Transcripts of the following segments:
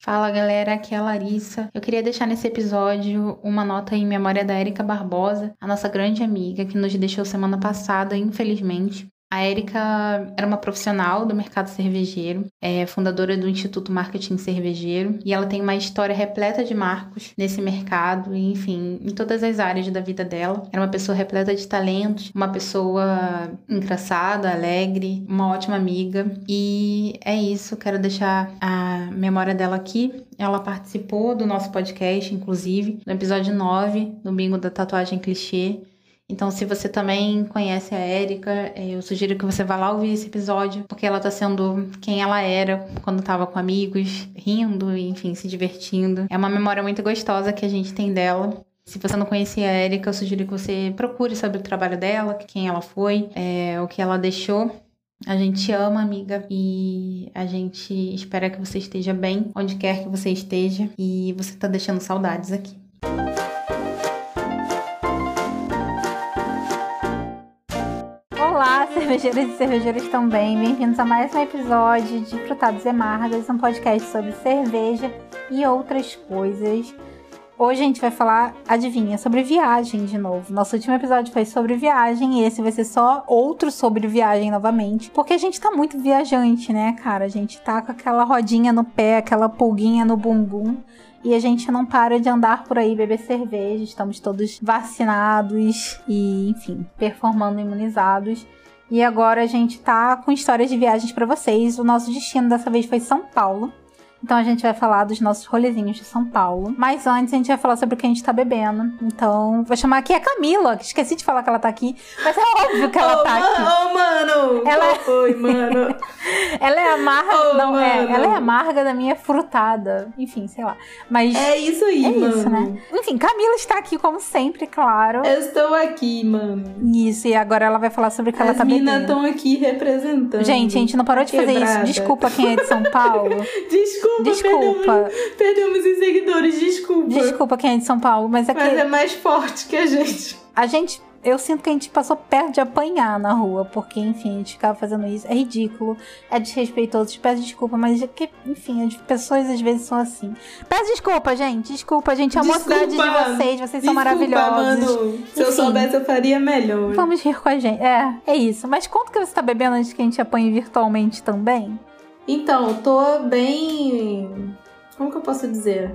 Fala galera, aqui é a Larissa. Eu queria deixar nesse episódio uma nota em memória da Érica Barbosa, a nossa grande amiga que nos deixou semana passada, infelizmente. A Érica era uma profissional do mercado cervejeiro, é fundadora do Instituto Marketing Cervejeiro, e ela tem uma história repleta de marcos nesse mercado, e, enfim, em todas as áreas da vida dela. Era uma pessoa repleta de talentos, uma pessoa engraçada, alegre, uma ótima amiga. E é isso, quero deixar a memória dela aqui. Ela participou do nosso podcast, inclusive, no episódio 9, do Bingo da Tatuagem Clichê. Então, se você também conhece a Érica, é, eu sugiro que você vá lá ouvir esse episódio, porque ela tá sendo quem ela era quando tava com amigos, rindo, enfim, se divertindo. É uma memória muito gostosa que a gente tem dela. Se você não conhecia a Érica, eu sugiro que você procure sobre o trabalho dela, quem ela foi, é, o que ela deixou. A gente ama, amiga, e a gente espera que você esteja bem, onde quer que você esteja, e você tá deixando saudades aqui. Olá, cervejeiras e cervejeiros também. Bem-vindos a mais um episódio de Frutados e Amargas, um podcast sobre cerveja e outras coisas. Hoje a gente vai falar, adivinha, sobre viagem de novo. Nosso último episódio foi sobre viagem e esse vai ser só outro sobre viagem novamente. Porque a gente tá muito viajante, né, cara? A gente tá com aquela rodinha no pé, aquela pulguinha no bumbum e a gente não para de andar por aí beber cerveja, estamos todos vacinados e, enfim, performando imunizados. E agora a gente tá com histórias de viagens para vocês. O nosso destino dessa vez foi São Paulo. Então a gente vai falar dos nossos rolezinhos de São Paulo. Mas antes a gente vai falar sobre o que a gente tá bebendo. Então, vou chamar aqui a Camila, que esqueci de falar que ela tá aqui. Mas é óbvio que ela oh, tá aqui. Ô, oh, mano! Ela... Oi, mano! ela é amarga. Oh, não, é. mano. Ela é amarga da minha frutada. Enfim, sei lá. Mas. É isso aí, é mano. isso, né? Enfim, Camila está aqui, como sempre, claro. Eu estou aqui, mano. Isso, e agora ela vai falar sobre o que ela As tá minas bebendo. estão aqui representando. Gente, a gente não parou de fazer Quebrada. isso. Desculpa quem é de São Paulo. Desculpa, Desculpa. Perdemos, perdemos os seguidores, desculpa. Desculpa quem é de São Paulo, mas é que Mas é mais forte que a gente. a gente. Eu sinto que a gente passou perto de apanhar na rua, porque, enfim, a gente ficava fazendo isso. É ridículo, é desrespeitoso. Peço desculpa, mas é que, enfim, as pessoas às vezes são assim. Peço desculpa, gente. Desculpa, gente. A mocidade de Desculpa. vocês, vocês Desculpa, são maravilhosos. Mano. Se eu Enfim. soubesse, eu faria melhor. Vamos rir com a gente. É, é isso. Mas quanto que você tá bebendo antes que a gente apanhe virtualmente também? Então, tô bem. Como que eu posso dizer?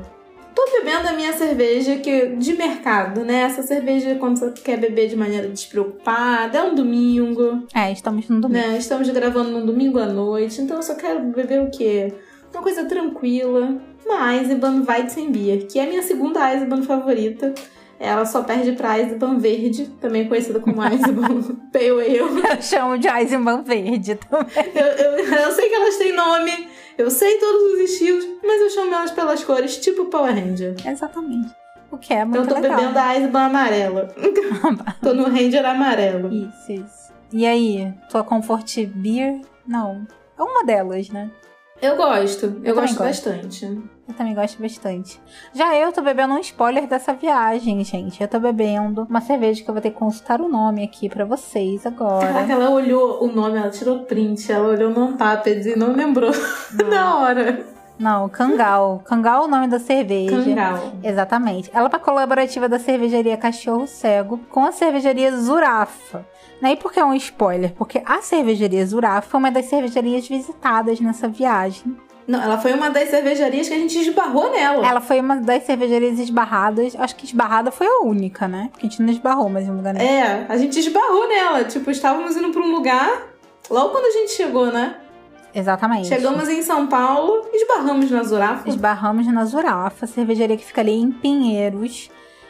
Tô bebendo a minha cerveja que de mercado, né? Essa cerveja quando você quer beber de maneira despreocupada, é um domingo, É, estamos no domingo. né? Estamos gravando num domingo à noite, então eu só quero beber o quê? Uma coisa tranquila, uma Eisenbahn Weizenbier, que é a minha segunda Eisenbahn favorita. Ela só perde pra Eisenbahn Verde, também conhecida como Eisenbahn Pale Ale. Eu chamo de Eisenbahn verde também. Eu, eu, eu sei que elas têm nome, eu sei todos os estilos, mas eu chamo elas pelas cores, tipo Power Ranger. Exatamente. O que é Então muito eu tô legal. bebendo a Eisenbahn amarela. tô no Ranger amarelo. Isso, isso. E aí, tua Comfort Beer? Não. É uma delas, né? Eu gosto, eu, Eu gosto gosto. bastante. Eu também gosto bastante. Já eu tô bebendo um spoiler dessa viagem, gente. Eu tô bebendo uma cerveja que eu vou ter que consultar o nome aqui pra vocês agora. Caraca, ela olhou o nome, ela tirou print, ela olhou no Tapped e não lembrou na hora. Não, Kangal. Kangal é o nome da cerveja. Cangal. Exatamente. Ela é uma colaborativa da cervejaria Cachorro Cego com a cervejaria Zurafa. E por que é um spoiler? Porque a cervejaria Zurafa foi uma das cervejarias visitadas nessa viagem. Não, ela foi uma das cervejarias que a gente esbarrou nela. Ela foi uma das cervejarias esbarradas. Acho que esbarrada foi a única, né? Porque a gente não esbarrou, mas em um lugar nenhum. É, a gente esbarrou nela. Tipo, estávamos indo pra um lugar. Logo quando a gente chegou, né? Exatamente. Chegamos em São Paulo, esbarramos na Zurafa. Esbarramos na Zurafa, cervejaria que fica ali em Pinheiros.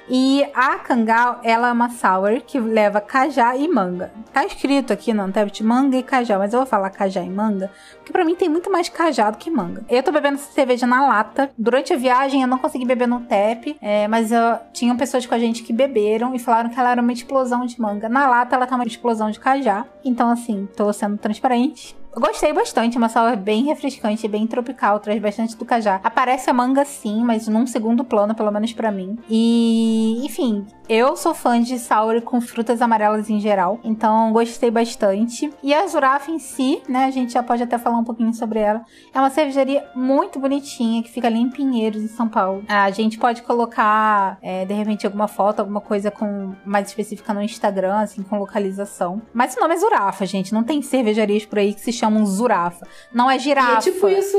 E a Kangal, ela é uma sour que leva cajá e manga. Tá escrito aqui no Untapped manga e cajá, mas eu vou falar cajá e manga, porque pra mim tem muito mais cajá do que manga. Eu tô bebendo essa cerveja na lata. Durante a viagem eu não consegui beber no tap, é, mas eu, tinham pessoas com a gente que beberam e falaram que ela era uma explosão de manga. Na lata ela tá uma explosão de cajá. Então assim, tô sendo transparente. Gostei bastante, uma sala bem refrescante, bem tropical, traz bastante do cajá. Aparece a manga sim, mas num segundo plano, pelo menos para mim. E, enfim, eu sou fã de sour com frutas amarelas em geral, então gostei bastante. E a Zurafa em si, né, a gente já pode até falar um pouquinho sobre ela. É uma cervejaria muito bonitinha que fica ali em Pinheiros, em São Paulo. A gente pode colocar, é, de repente, alguma foto, alguma coisa com mais específica no Instagram, assim, com localização. Mas o nome é Zurafa, gente. Não tem cervejarias por aí que se chamam Zurafa. Não é girafa. E é tipo isso.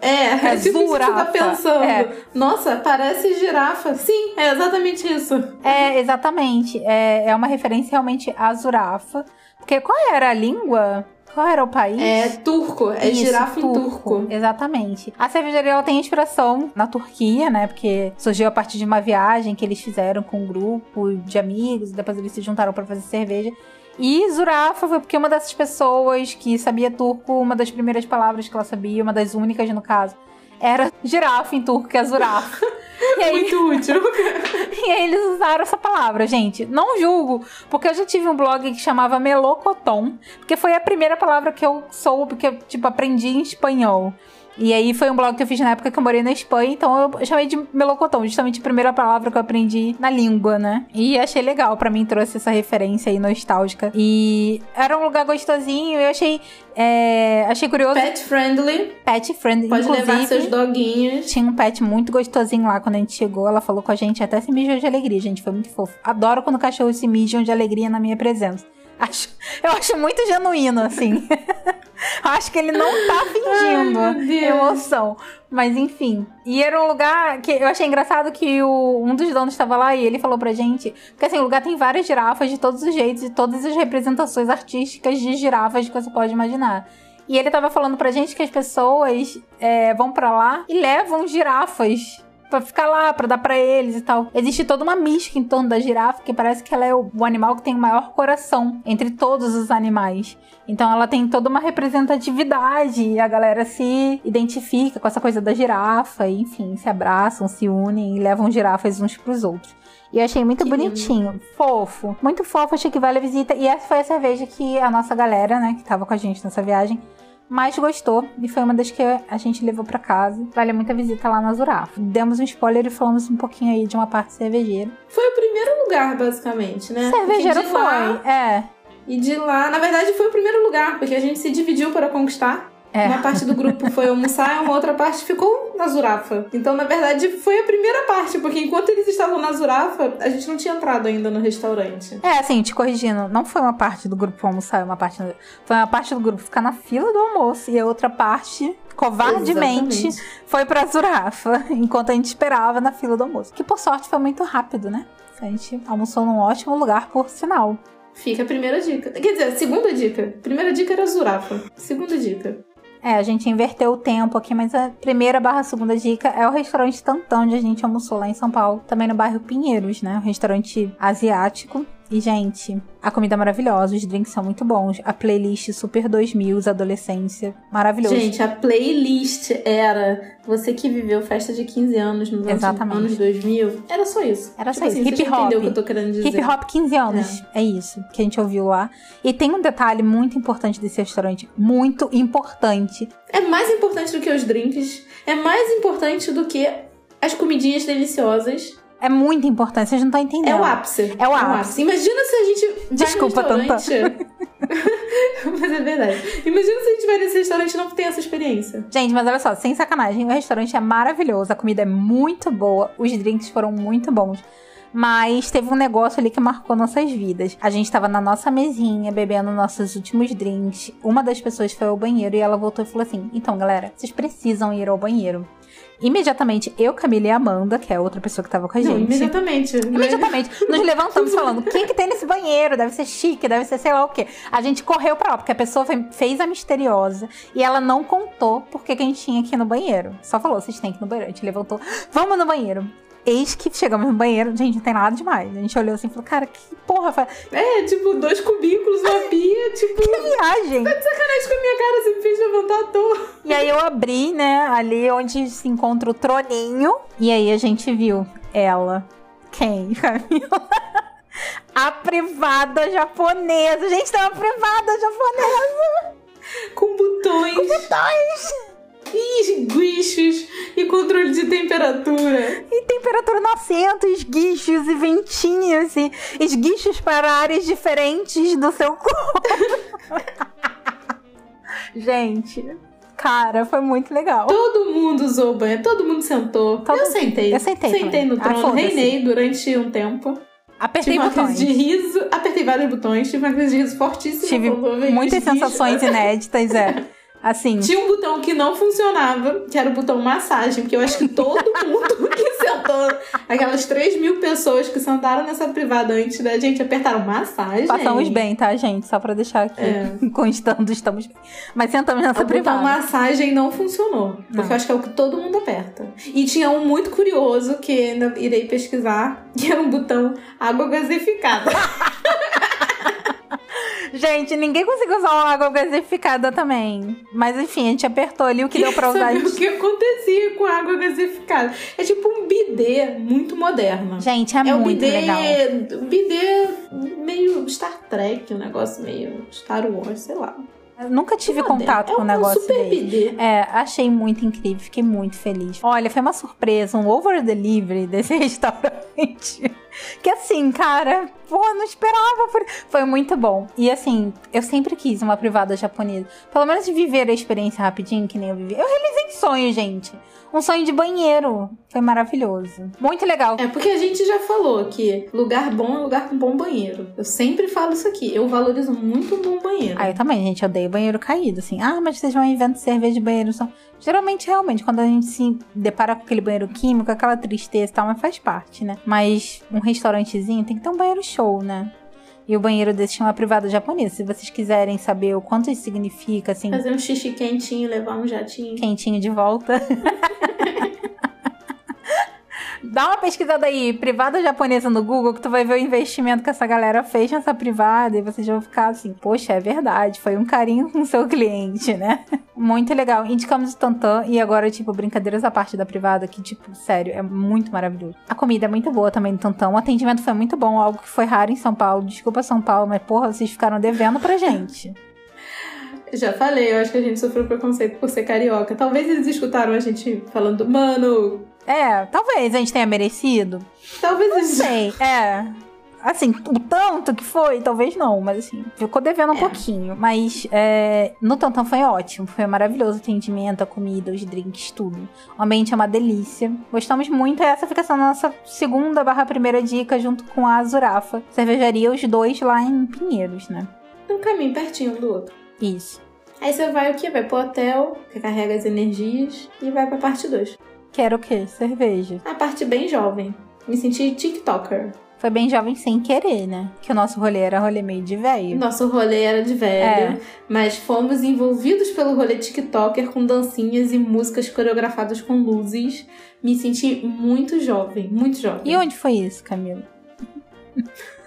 É, é, é tipo Zurafa. isso que você tá pensando. É. Nossa, parece girafa. Sim, é exatamente isso. É, exatamente. É, é uma referência realmente à Zurafa. Porque qual era a língua? Qual era o país? É turco, é Isso, girafa turco, em turco. Exatamente. A cervejaria ela tem inspiração na Turquia, né? Porque surgiu a partir de uma viagem que eles fizeram com um grupo de amigos, e depois eles se juntaram para fazer cerveja. E Zurafa foi porque uma dessas pessoas que sabia turco, uma das primeiras palavras que ela sabia, uma das únicas no caso, era girafa em turco, que é Zurafa. E aí, Muito útil. e aí eles usaram essa palavra, gente. Não julgo, porque eu já tive um blog que chamava Melocoton, porque foi a primeira palavra que eu soube, que eu, tipo, aprendi em espanhol. E aí foi um blog que eu fiz na época que eu morei na Espanha, então eu chamei de melocotão, justamente a primeira palavra que eu aprendi na língua, né? E achei legal, para mim trouxe essa referência aí nostálgica. E era um lugar gostosinho, eu achei é, achei curioso. Pet friendly. Pet friendly. Pode levar seus doguinhos. Tinha um pet muito gostosinho lá quando a gente chegou. Ela falou com a gente, até se mijou de alegria, gente. Foi muito fofo. Adoro quando cachorros se mijam de alegria na minha presença. Acho, eu acho muito genuíno, assim. acho que ele não tá fingindo Ai, emoção. Mas enfim. E era um lugar que eu achei engraçado que o, um dos donos estava lá e ele falou pra gente. Porque assim, o lugar tem várias girafas de todos os jeitos e todas as representações artísticas de girafas que você pode imaginar. E ele tava falando pra gente que as pessoas é, vão para lá e levam girafas pra ficar lá, pra dar pra eles e tal. Existe toda uma mística em torno da girafa, que parece que ela é o, o animal que tem o maior coração entre todos os animais. Então ela tem toda uma representatividade e a galera se identifica com essa coisa da girafa, e, enfim, se abraçam, se unem e levam girafas uns pros outros. E eu achei muito que bonitinho, lindo. fofo, muito fofo, achei que vale a visita. E essa foi a cerveja que a nossa galera, né, que tava com a gente nessa viagem, mais gostou e foi uma das que a gente levou para casa. Vale muito a visita lá na Zurafa. Demos um spoiler e falamos um pouquinho aí de uma parte cervejeira. Foi o primeiro lugar, basicamente, né? Cervejeiro foi, lá, é. E de lá, na verdade, foi o primeiro lugar, porque a gente se dividiu para conquistar. É. Uma parte do grupo foi almoçar, uma outra parte ficou na Zurafa. Então, na verdade, foi a primeira parte, porque enquanto eles estavam na Zurafa, a gente não tinha entrado ainda no restaurante. É, assim, te corrigindo, não foi uma parte do grupo almoçar, uma parte. Foi uma parte do grupo ficar na fila do almoço e a outra parte covardemente Exatamente. foi pra Zurafa, enquanto a gente esperava na fila do almoço. Que por sorte foi muito rápido, né? A gente almoçou num ótimo lugar, por sinal. Fica a primeira dica. Quer dizer, a segunda dica. Primeira dica era Zurafa. Segunda dica. É, a gente inverteu o tempo aqui, mas a primeira barra segunda dica é o restaurante Tantão, onde a gente almoçou lá em São Paulo, também no bairro Pinheiros, né? Um restaurante asiático. E, gente, a comida é maravilhosa, os drinks são muito bons. A playlist Super 2000, adolescência, maravilhoso. Gente, a playlist era você que viveu festa de 15 anos nos Exatamente. anos 2000. Era só isso. Era tipo só assim, isso. Hip hop. o que eu tô querendo dizer. Hip hop 15 anos. É. é isso que a gente ouviu lá. E tem um detalhe muito importante desse restaurante. Muito importante. É mais importante do que os drinks. É mais importante do que as comidinhas deliciosas é muito importante, vocês não estão entendendo. É o ápice. É o ápice. É o ápice. Imagina se a gente. Desculpa, Tantã. mas é verdade. Imagina se a gente vai nesse restaurante e não tem essa experiência. Gente, mas olha só, sem sacanagem, o restaurante é maravilhoso, a comida é muito boa, os drinks foram muito bons. Mas teve um negócio ali que marcou nossas vidas. A gente tava na nossa mesinha, bebendo nossos últimos drinks. Uma das pessoas foi ao banheiro e ela voltou e falou assim: Então, galera, vocês precisam ir ao banheiro. Imediatamente, eu, Camila e Amanda, que é outra pessoa que tava com a gente. Não, imediatamente. Né? Imediatamente. Nos levantamos falando: quem que tem nesse banheiro? Deve ser chique, deve ser sei lá o quê. A gente correu pra lá, porque a pessoa fez a misteriosa e ela não contou porque que a gente tinha aqui no banheiro. Só falou: vocês têm que ir no banheiro. A gente levantou: vamos no banheiro. Eis que chegamos no banheiro, gente, não tem nada demais. A gente olhou assim e falou, cara, que porra. É, tipo, dois cubículos, uma pia, tipo. que viagem! Tá de sacanagem com a minha cara, você me fez levantar à toa. E aí eu abri, né, ali onde se encontra o troninho. E aí a gente viu ela. Quem, Camila? a privada japonesa. Gente, tem uma privada japonesa! Com botões. Com botões! E esguichos e controle de temperatura. E temperatura no assento, esguichos e ventinhos e esguichos para áreas diferentes do seu corpo. Gente, cara, foi muito legal. Todo mundo usou banho, todo mundo sentou. Todo- Eu sentei. Eu sentei Sentei também. no Ah, trono, foda-se. reinei durante um tempo. Apertei Tive uma botões. crise de riso, apertei vários botões, tive uma crise de riso fortíssima. Tive muitas sensações inéditas, é. Assim, Tinha um botão que não funcionava, que era o botão massagem, porque eu acho que todo mundo que sentou, aquelas 3 mil pessoas que sentaram nessa privada antes da gente apertaram massagem. passamos bem, tá, gente? Só pra deixar aqui É. constando, estamos bem. Mas sentamos nessa O botão privada. massagem não funcionou. Porque Não. eu acho que é o que todo mundo aperta. E tinha um muito curioso que ainda irei pesquisar, que era um botão água gasificada. Gente, ninguém conseguiu usar uma água gasificada também. Mas enfim, a gente apertou ali o que deu pra usar. a Saber o que acontecia com a água gasificada. É tipo um bidê muito moderno. Gente, é, É um muito bidê, legal. um bidê meio Star Trek, um negócio meio Star Wars, sei lá. Eu nunca tive contato é com um negócio super desse. bidê. É, achei muito incrível, fiquei muito feliz. Olha, foi uma surpresa, um over delivery desse restaurante. Que assim, cara, pô, não esperava. Por... Foi muito bom. E assim, eu sempre quis uma privada japonesa. Pelo menos viver a experiência rapidinho, que nem eu vivi. Eu realizei sonho, gente. Um sonho de banheiro. Foi maravilhoso. Muito legal. É porque a gente já falou que lugar bom é lugar com bom banheiro. Eu sempre falo isso aqui. Eu valorizo muito um bom banheiro. Ah, eu também, gente, eu odeio banheiro caído, assim. Ah, mas vocês vão inventando cerveja de banheiro. São... Geralmente, realmente, quando a gente se depara com aquele banheiro químico, aquela tristeza e tal, mas faz parte, né? Mas um restaurantezinho tem que ter um banheiro show, né? E o banheiro desse chama privada japonesa. Se vocês quiserem saber o quanto isso significa, assim, Fazer um xixi quentinho, levar um jatinho. quentinho de volta. Dá uma pesquisada aí, privada japonesa no Google, que tu vai ver o investimento que essa galera fez nessa privada e vocês vão ficar assim, poxa, é verdade, foi um carinho com seu cliente, né? Muito legal. Indicamos o Tantan e agora, tipo, brincadeiras à parte da privada, que, tipo, sério, é muito maravilhoso. A comida é muito boa também do Tantan, o atendimento foi muito bom, algo que foi raro em São Paulo. Desculpa, São Paulo, mas, porra, vocês ficaram devendo pra gente. Já falei, eu acho que a gente sofreu preconceito por ser carioca. Talvez eles escutaram a gente falando, mano. É, talvez a gente tenha merecido. Talvez Não eles. sei, é. Assim, o tanto que foi, talvez não, mas assim, ficou devendo um É. pouquinho. Mas é, no Tantan foi ótimo, foi maravilhoso o atendimento, a comida, os drinks, tudo. O ambiente é uma delícia. Gostamos muito, e essa fica sendo a nossa segunda barra primeira dica, junto com a Azurafa. Cervejaria, os dois lá em Pinheiros, né? Um caminho pertinho do outro. Isso. Aí você vai o quê? Vai pro hotel, recarrega as energias e vai pra parte 2. Quero o quê? Cerveja. A parte bem jovem. Me senti TikToker. Foi bem jovem sem querer, né? Que o nosso rolê era rolê meio de velho. Nosso rolê era de velho, É. mas fomos envolvidos pelo rolê TikToker com dancinhas e músicas coreografadas com luzes. Me senti muito jovem, muito jovem. E onde foi isso, Camila?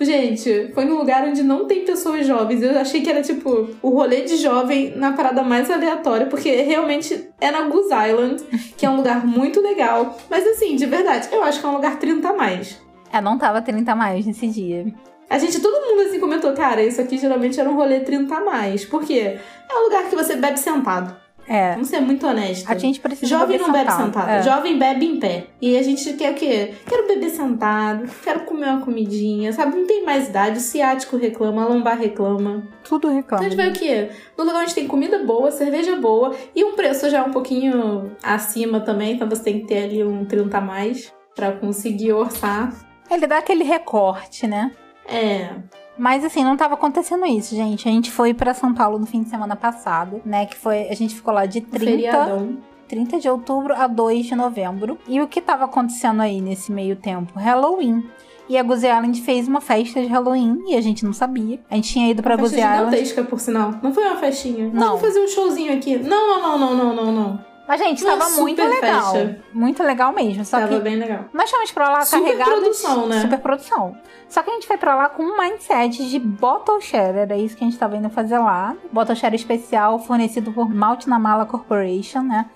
Gente, foi num lugar onde não tem pessoas jovens. Eu achei que era tipo o rolê de jovem na parada mais aleatória, porque realmente é na Goose Island, que é um lugar muito legal. Mas assim, de verdade, eu acho que é um lugar 30 a mais. É, não tava 30 a mais nesse dia. A gente, todo mundo assim comentou, cara, isso aqui geralmente era um rolê 30 a mais. Por quê? É um lugar que você bebe sentado. É. Vamos ser muito honestos. A gente precisa Jovem não bebe sentado. sentado, É. jovem bebe em pé. E a gente quer o quê? Quero beber sentado, quero comer uma comidinha, sabe? Não tem mais idade, o ciático reclama, a lombar reclama. Tudo Então reclama. a gente vai o quê? No lugar onde tem comida boa, cerveja boa e um preço já um pouquinho acima também, então você tem que ter ali um 30 a mais pra conseguir orçar. Ele dá aquele recorte, né? É, Mas assim, não tava acontecendo isso, gente. A gente foi pra São Paulo no fim de semana passado, né? Que foi. A gente ficou lá de um 30, feriadão. 30 de outubro a 2 de novembro. E o que tava acontecendo aí nesse meio tempo? Halloween. E a Goose Island fez uma festa de Halloween e a gente não sabia. A gente tinha ido pra Uma Goose Island. gigantesca, por sinal. Não foi uma festinha. Não. Vamos fazer um showzinho aqui. Não, não, não, não, não, não, não. Mas, gente, Uma tava muito legal. festa. Muito legal mesmo. Só Tava que bem legal. nós fomos pra lá Super carregados. produção, né? Super produção. Só que a gente foi pra lá com um mindset de bottle share. Era isso que a gente tava indo fazer lá. Bottle share especial fornecido por Malt na Mala Corporation, né?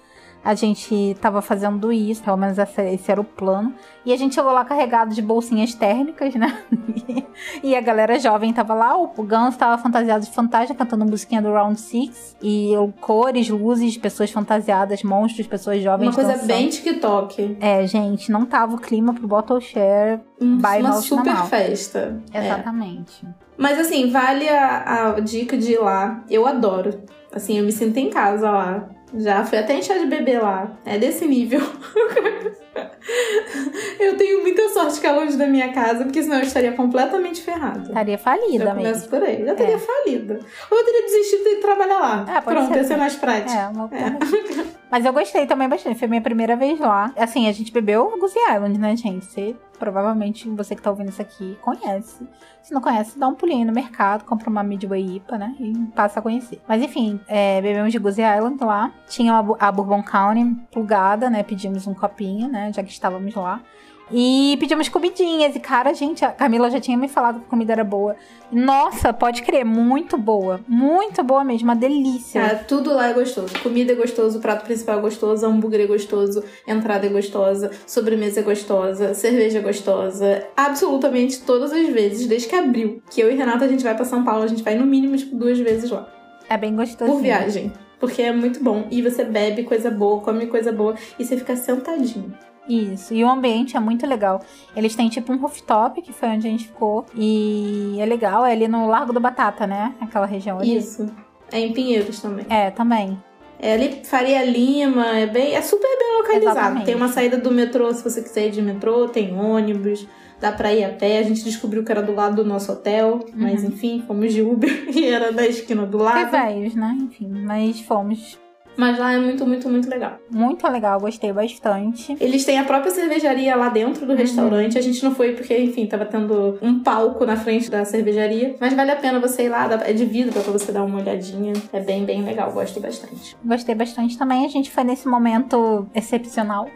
A gente tava fazendo isso, pelo menos esse era o plano. E a gente chegou lá carregado de bolsinhas térmicas, né? e a galera jovem tava lá, o Gans tava fantasiado de fantasma, cantando musiquinha do Round Six. E cores, luzes, pessoas fantasiadas, monstros, pessoas jovens. Uma coisa dançando. bem TikTok. É, gente, não tava o clima pro Bottle Share by Uma super Namal. festa. É. Exatamente. Mas assim, vale a, a dica de ir lá. Eu adoro. Assim, eu me sinto em casa lá. Já fui até em chá de bebê lá. É desse nível. eu tenho muita sorte que é longe da minha casa, porque senão eu estaria completamente ferrada. Estaria falida Eu mesmo. começo por aí. Já teria falida. Ou eu teria desistido de trabalhar lá. É, Pronto, ser ia ser também. mais prático. É, uma alternativa. Mas eu gostei também bastante. Foi minha primeira vez lá. Assim, a gente bebeu Goose Island, né, gente? Você, provavelmente, você que tá ouvindo isso aqui, conhece. Se não conhece, dá um pulinho no mercado, compra uma Midway IPA, né? E passa a conhecer. Mas enfim, é, bebemos de Goose Island lá. Tinha a Bourbon County plugada, né? Pedimos um copinho, né? Já que estávamos lá. E pedimos comidinhas. E, cara, gente, a Camila já tinha me falado que a comida era boa. Nossa, pode crer, muito boa. Muito boa mesmo, uma delícia. Cara, tudo lá é gostoso. Comida é gostoso, prato principal é gostoso, hambúrguer é gostoso, entrada é gostosa, sobremesa é gostosa, cerveja é gostosa. Absolutamente todas as vezes, desde que abriu. Que eu e Renata a gente vai pra São Paulo, a gente vai no mínimo, tipo, duas vezes lá. É bem gostoso. Por viagem. Porque é muito bom. E você bebe coisa boa, come coisa boa e você fica sentadinho. Isso, e o ambiente é muito legal. Eles têm tipo um rooftop, que foi onde a gente ficou. E é legal, é ali no Largo da Batata, né? Aquela região ali. Isso. É em Pinheiros também. É, também. É ali, Faria Lima, é bem. É super bem localizado. Exatamente. Tem uma saída do metrô, se você quiser ir de metrô, tem ônibus, dá pra ir a pé. A gente descobriu que era do lado do nosso hotel, mas enfim, fomos de Uber e era da esquina do lado. velhos, né? Enfim, mas fomos. Mas lá é muito, muito, muito legal. Muito legal, gostei bastante. Eles têm a própria cervejaria lá dentro Uhum. do restaurante. A gente não foi porque, enfim, tava tendo um palco na frente da cervejaria. Mas vale a pena você ir lá, é de vidro pra você dar uma olhadinha. É bem, bem legal, gosto bastante. Gostei bastante também. A gente foi nesse momento excepcional,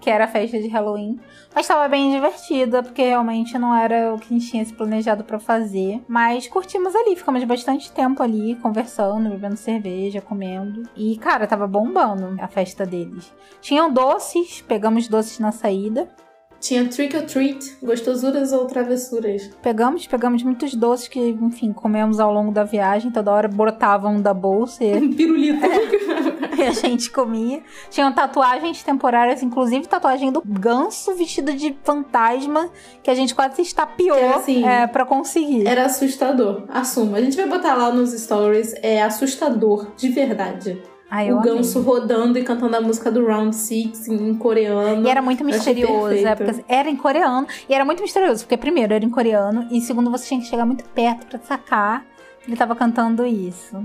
que era a festa de Halloween. Mas estava bem divertida, porque realmente não era o que a gente tinha se planejado pra fazer. Mas curtimos ali, ficamos bastante tempo ali, conversando, bebendo cerveja, comendo. E, cara, tava bombando a festa deles. Tinham doces, pegamos doces na saída. Tinha trick or treat, gostosuras ou travessuras. Pegamos, pegamos muitos doces que, enfim, comemos ao longo da viagem. Toda hora brotavam da bolsa e Pirulito. e a gente comia. Tinham tatuagens temporárias, inclusive tatuagem do ganso vestido de fantasma, que a gente quase se estapeou Era assim, é, pra conseguir. Era assustador. Assumo. A gente vai botar lá nos stories. É assustador, de verdade. Ai, eu o amei. ganso rodando e cantando a música do Round Six em, coreano. E era muito misterioso, é, porque era em coreano. E era muito misterioso, porque primeiro era em coreano, e segundo você tinha que chegar muito perto pra sacar que ele tava cantando isso.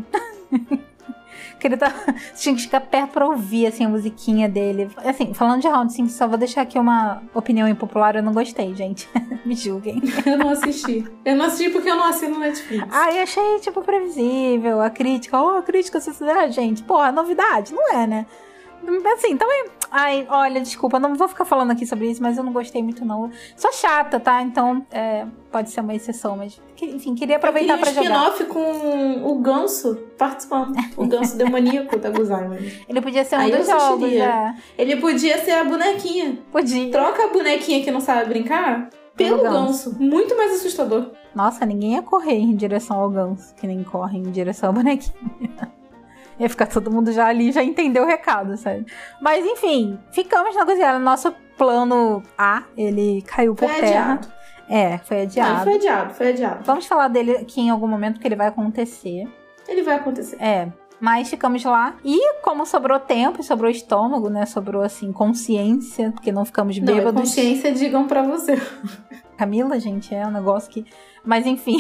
que ele tava. Você tinha que chegar perto pra ouvir assim, a musiquinha dele. Assim, falando de Round 5, só vou deixar aqui uma opinião impopular, eu não gostei, gente. Me julguem. Eu não assisti. Eu não assisti porque eu não assino Netflix. Ai, achei, tipo, previsível. A crítica, ó, a crítica social, gente. Porra, novidade, não é, né? Assim, também. Ai, olha, desculpa, não vou ficar falando aqui sobre isso, mas eu não gostei muito, não. Sou chata, tá? Então, é, pode ser uma exceção, mas, enfim, queria aproveitar pra queria um jogar. spin-off com o ganso participando. O ganso demoníaco da Guzaiman. Ele podia ser um Aí dos jogos, é. Ele podia ser a bonequinha. Podia. Troca a bonequinha que não sabe brincar pelo Pelo ganso. ganso. Muito mais assustador. Nossa, ninguém ia correr em direção ao ganso, que nem corre em direção ao bonequinho. Ia ficar todo mundo já ali, já entendeu o recado, sabe? Mas enfim, ficamos na cozinha. Nosso plano A, ele caiu por Foi terra. adiado. É, foi Não, adiado. foi adiado, foi adiado. Vamos falar dele aqui em algum momento, que ele vai acontecer. Ele vai acontecer. É. Mas ficamos lá. E como sobrou tempo e sobrou estômago, né? Sobrou, assim, consciência, porque não ficamos Não, é bêbados. consciência, digam pra você. Camila, gente, é um negócio que. Mas enfim,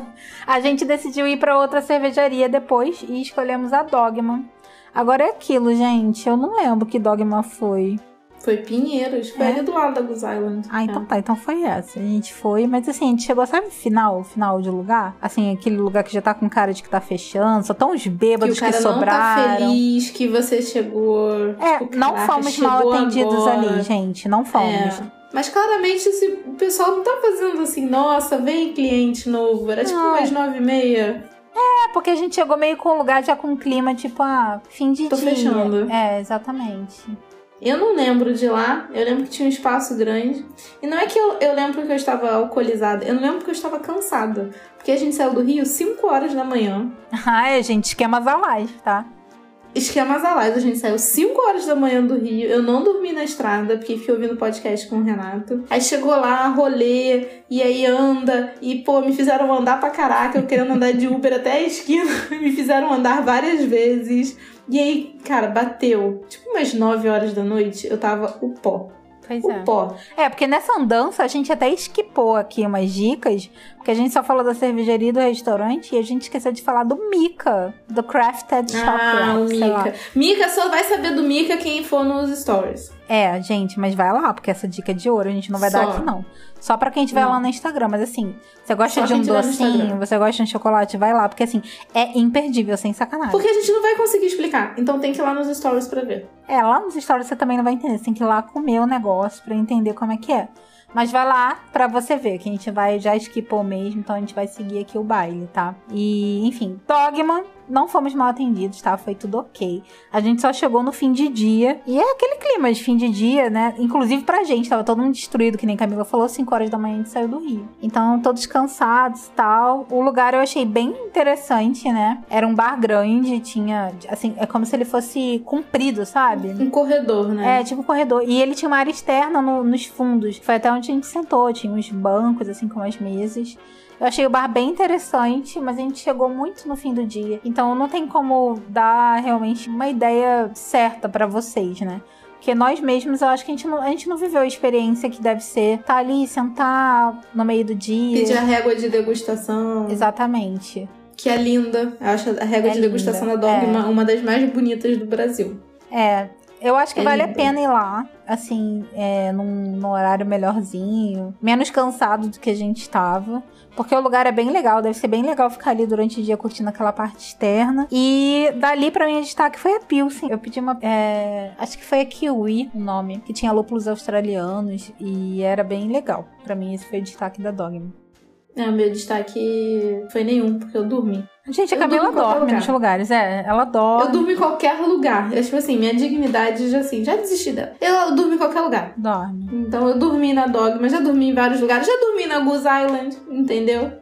a gente decidiu ir pra outra cervejaria depois e escolhemos a Dogma. Agora é aquilo, gente. Eu não lembro que Dogma foi. Foi Pinheiros, foi É? ali do lado da Goose Island. Ah, então É. tá, então foi essa. A gente foi, mas assim, a gente chegou, sabe, final, final de lugar? Assim, aquele lugar que já tá com cara de que tá fechando, só tão uns Que bêbados o que, cara não tá sobraram. feliz que você chegou. É, tipo, não caraca, fomos mal atendidos agora. ali, gente. Não fomos. É. Mas claramente esse, o pessoal não tá fazendo assim, nossa, vem cliente novo. Era tipo umas nove e meia. É, porque a gente chegou meio com o lugar já com um clima, tipo, ah, fim de Tô dia. fechando. É, exatamente. Eu não lembro de lá, eu lembro que tinha um espaço grande. E não é que eu, eu lembro que eu estava alcoolizada, eu não lembro que eu estava cansada. Porque a gente saiu do Rio 5 horas da manhã. Ai, gente, esquemas a live, tá? Esquemas a live, a gente saiu 5 horas da manhã do Rio. Eu não dormi na estrada, porque fiquei ouvindo podcast com o Renato. Aí chegou lá, rolê, e aí anda. E, pô, me fizeram andar pra caraca, eu querendo andar de Uber até a esquina. me fizeram andar várias vezes. E aí, cara, bateu. Tipo umas 9 horas da noite, eu tava o pó. Pois O é. pó. É, porque nessa andança a gente até esquipou aqui umas dicas, porque a gente só falou da cervejaria e do restaurante e a gente esqueceu de falar do Mika, do Crafted Ah, Chocolate. lá. Mika. Mika só vai saber do Mika quem for nos stories. É, gente, mas vai lá, porque essa dica é de ouro a gente não vai dar Só. aqui, não. Só pra quem estiver Não. lá no Instagram. Mas assim, você gosta Só de um tiver docinho, você gosta de um chocolate, vai lá, porque assim, é imperdível, sem sacanagem. Porque a gente não vai conseguir explicar. Então tem que ir lá nos stories pra ver. É, lá nos stories você também não vai entender. Você tem que ir lá comer o negócio pra entender como é que é. Mas vai lá pra você ver, que a gente vai, já esquipou mesmo, então a gente vai seguir aqui o baile, tá? E, enfim, Dogma, não fomos mal atendidos, tá? Foi tudo ok. A gente só chegou no fim de dia. E é aquele clima de fim de dia, né? Inclusive pra gente, tava todo mundo destruído, que nem Camila falou, 5 horas da manhã a gente saiu do Rio. Então, todos cansados e tal. O lugar eu achei bem interessante, né? Era um bar grande, tinha, assim, é como se ele fosse comprido, sabe? Um corredor, né? É, tipo um corredor. E ele tinha uma área externa no- nos fundos. Foi até onde a gente sentou. Tinha uns bancos, assim, com as mesas. Eu achei o bar bem interessante, mas a gente chegou muito no fim do dia. Então não tem como dar realmente uma ideia certa pra vocês, né? Porque nós mesmos, eu acho que a gente, não, a gente não viveu a experiência que deve ser estar ali, sentar no meio do dia. Pedir a régua de degustação. Exatamente. Que é linda. Eu acho a régua É de degustação linda, da Dogma uma das mais bonitas do Brasil. É, eu acho que É vale a lindo. pena ir lá, assim, é, num, num horário melhorzinho, menos cansado do que a gente estava. Porque o lugar é bem legal, deve ser bem legal ficar ali durante o dia curtindo aquela parte externa. E dali pra mim, o destaque foi a Pilsen. Eu pedi uma. é, acho que foi a Kiwi o nome, que tinha lúpulos australianos e era bem legal. Pra mim, esse foi o destaque da Dogma. É, o meu destaque foi nenhum, porque eu dormi. Gente, a Eu Camila dorme nos lugar. lugares, é, ela dorme. Eu durmo em qualquer lugar. Eu, tipo assim, minha dignidade já assim, já desisti dela. Eu durmo em qualquer lugar. Dorme. Então eu dormi na Dogma, já dormi em vários lugares, já dormi na Goose Island, entendeu?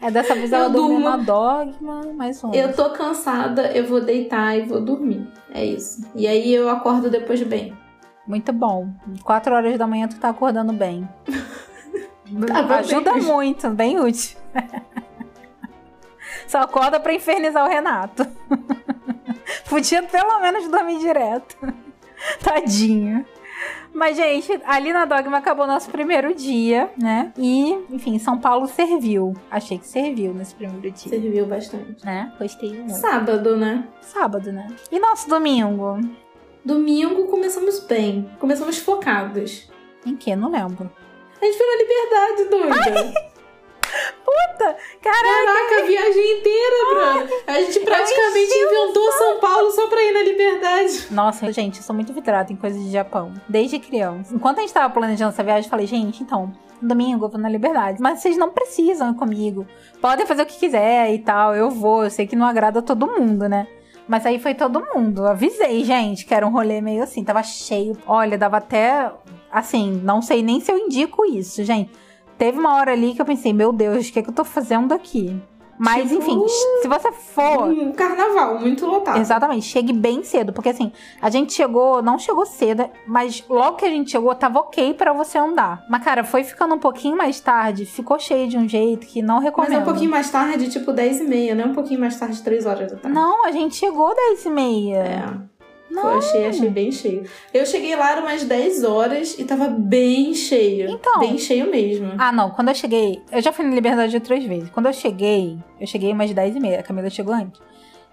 É, dessa vez ela dormiu na Dogma, mais um. Eu tô cansada, eu vou deitar e vou dormir. É isso. E aí eu acordo depois bem. Muito bom. Quatro horas da manhã tu tá acordando bem. Tava Ajuda bem. muito, bem útil. Só acorda pra infernizar o Renato. Podia pelo menos dormir direto. Tadinho. Mas, gente, ali na Dogma acabou nosso primeiro dia, né? E, enfim, São Paulo serviu. Achei que serviu nesse primeiro dia. Serviu bastante. Né? Gostei muito. Sábado, né? Sábado, né? E nosso domingo? Domingo começamos bem. Começamos focados. Em que? Não lembro. A gente foi na liberdade, doida. Caraca! Caraca, a viagem inteira, Bruna. A gente praticamente inventou São Paulo só pra ir na liberdade. Nossa, gente, eu sou muito vidrada em coisas de Japão. Desde criança. Enquanto a gente tava planejando essa viagem, eu falei, gente, então, domingo eu vou na Liberdade. Mas vocês não precisam ir comigo. Podem fazer o que quiser e tal. Eu vou. Eu sei que não agrada todo mundo, né? Mas aí foi todo mundo. Eu avisei, gente, que era um rolê meio assim. Tava cheio. Olha, dava até. Assim, não sei nem se eu indico isso, gente. Teve uma hora ali que eu pensei, meu Deus, o que, é que eu tô fazendo aqui? Mas, Tipo, enfim, se você for. Um carnaval muito lotado. Exatamente, chegue bem cedo, porque assim, a gente chegou, não chegou cedo, mas logo que a gente chegou, tava ok pra você andar. Mas cara, foi ficando um pouquinho mais tarde, ficou cheio de um jeito que não Mas recomendo. é um pouquinho mais tarde, tipo 10 e meia, não é um pouquinho mais tarde, 3 horas da tarde. Não, a gente chegou 10 e meia. É. Não. Foi, achei, achei bem cheio. Eu cheguei lá, eram umas 10 horas e tava bem cheio. Então. Bem cheio mesmo. Ah, não, quando eu cheguei, eu já fui na Liberdade outras vezes. Quando eu cheguei, eu cheguei umas 10 e meia, a Camila chegou antes.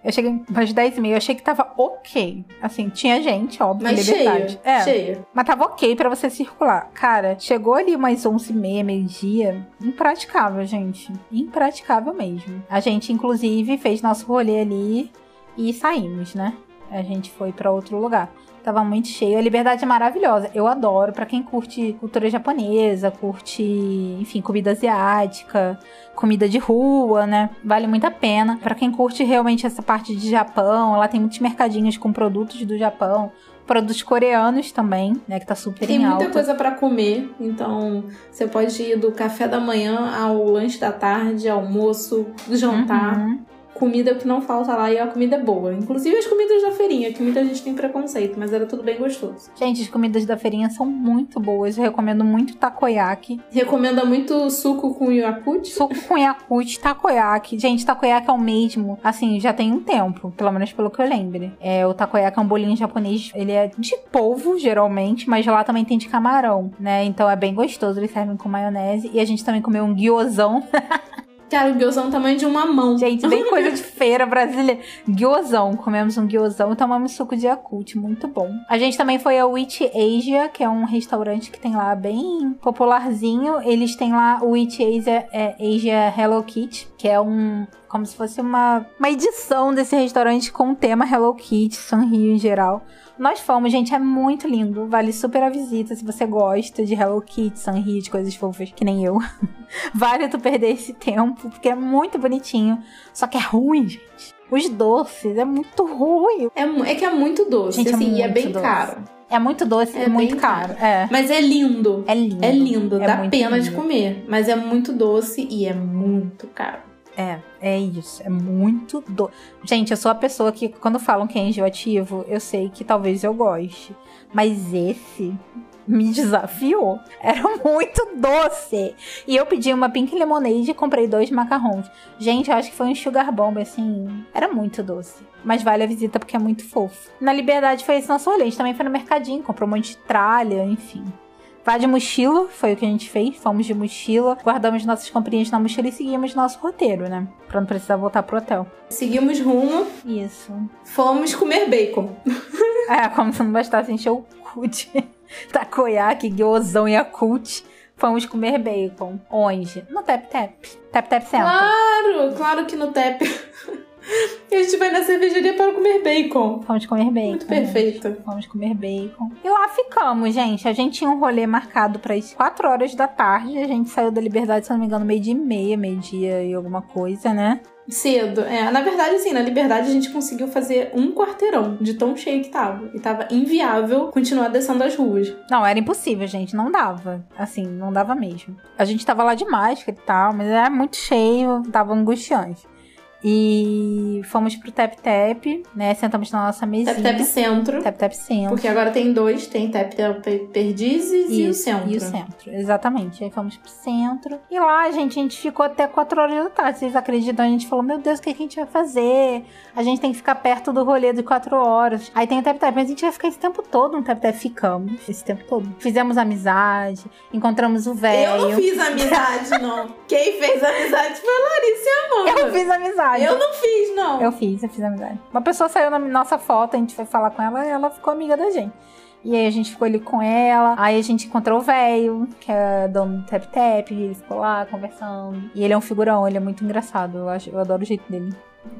Eu cheguei umas 10 e meia, eu achei que tava ok. Assim, tinha gente, óbvio, Mas Liberdade. cheio. É. Cheio. Mas tava ok pra você circular. Cara, chegou ali umas 11 e meia, meio-dia. Impraticável, gente. Impraticável mesmo. A gente, inclusive, fez nosso rolê ali e saímos, né? A gente foi pra outro lugar. Tava muito cheio. A liberdade é maravilhosa. Eu adoro. Pra quem curte cultura japonesa, curte, enfim, comida asiática, comida de rua, né? Vale muito a pena. Pra quem curte realmente essa parte de Japão, lá tem muitos mercadinhos com produtos do Japão produtos coreanos também, né? Que tá super Tem em muita alta. coisa pra comer, então você pode ir do café da manhã ao lanche da tarde, almoço, jantar. Uhum. Comida que não falta lá e a comida é boa. Inclusive as comidas da feirinha, que muita gente tem preconceito, mas era tudo bem gostoso. Gente, as comidas da feirinha são muito boas. Eu recomendo muito takoyaki. Recomenda muito suco com Yakult. Suco com Yakult, takoyaki. Gente, takoyaki é o mesmo. Assim, já tem um tempo, pelo menos pelo que eu lembre. É, o takoyaki é um bolinho japonês. Ele é de polvo, geralmente, mas lá também tem de camarão, né? Então é bem gostoso. Eles servem com maionese. E a gente também comeu um gyozão. Cara, o gyozão é o tamanho de uma mão. Gente, bem coisa de feira brasileira. Gyozão. Comemos um gyozão e tomamos suco de Yakult. Muito bom. A gente também foi ao Witch Asia, que é um restaurante que tem lá bem popularzinho. Eles têm lá o Witch Asia, é, Asia Hello Kitty, que é um... Como se fosse uma, uma edição desse restaurante com o tema Hello Kitty, Sanrio em geral. Nós fomos, gente, é muito lindo. Vale super a visita se você gosta de Hello Kitty, Sanrio, de coisas fofas, que nem eu. vale tu perder esse tempo, porque é muito bonitinho. Só que é ruim, gente. Os doces, é muito ruim. É, é que é muito doce, Gente, é assim, e é muito bem doce. caro. É muito doce É e muito bem caro. É. Mas é lindo. É lindo. É lindo, É dá pena de lindo. comer. Mas é muito doce e é muito caro. É, é isso. É muito doce. Gente, eu sou a pessoa que, quando falam que é enjoativo, eu sei que talvez eu goste. Mas esse me desafiou. Era muito doce. E eu pedi uma pink lemonade e comprei dois macarrons. Gente, eu acho que foi um sugar bomb, assim. Era muito doce. Mas vale a visita porque é muito fofo. Na Liberdade foi esse nosso rolê. A gente também foi no mercadinho, comprou um monte de tralha, enfim. Vá de mochila, foi o que a gente fez. Fomos de mochila, guardamos nossas comprinhas na mochila e seguimos nosso roteiro, né? Pra não precisar voltar pro hotel. Seguimos rumo, Isso. fomos comer bacon. É, como se não bastasse encher o cu de takoyaki, gyozão e Yakult. Fomos comer bacon. Onde? No Tap Tap. Tap Tap Center. Claro, claro que no TEP. a gente vai na cervejaria para comer bacon. Fomos comer bacon. Muito perfeito. Fomos comer bacon. E lá ficamos, gente. A gente tinha um rolê marcado para as 4 horas da tarde. A gente saiu da Liberdade, se não me engano, meio-dia e meia, meio-dia e alguma coisa, né? Cedo. É, na verdade, assim, na Liberdade a gente conseguiu fazer um quarteirão de tão cheio que tava. E tava inviável continuar descendo as ruas. Não, era impossível, gente. Não dava. Assim, não dava mesmo. A gente tava lá de máscara e tal, mas era muito cheio, tava angustiante. E fomos pro Tap Tap, né? Sentamos na nossa mesinha. Tap Tap Centro. Tap Tap Centro. Porque agora tem dois, tem Tap Tap Perdizes e o Isso, Centro. E o centro, exatamente. Aí fomos pro centro. E lá, gente, a gente ficou até 4 horas da tarde. Vocês acreditam? A gente falou, meu Deus, o que, que a gente vai fazer? A gente tem que ficar perto do rolê de 4 horas. Aí tem o Tap Tap, mas a gente vai ficar esse tempo todo no Tap Tap. Ficamos esse tempo todo. Fizemos amizade, encontramos o Eu velho. não fiz amizade, não. Quem fez amizade foi a Larissa e a Amanda. Eu fiz amizade. Eu não fiz, não. Eu fiz, eu fiz amizade. Uma pessoa saiu na nossa foto, a gente foi falar com ela e ela ficou amiga da gente. E aí a gente ficou ali com ela. Aí a gente encontrou o velho, que é dono do Tap Tap. Ele ficou lá conversando. E ele é um figurão, ele é muito engraçado. Eu, acho, eu adoro o jeito dele.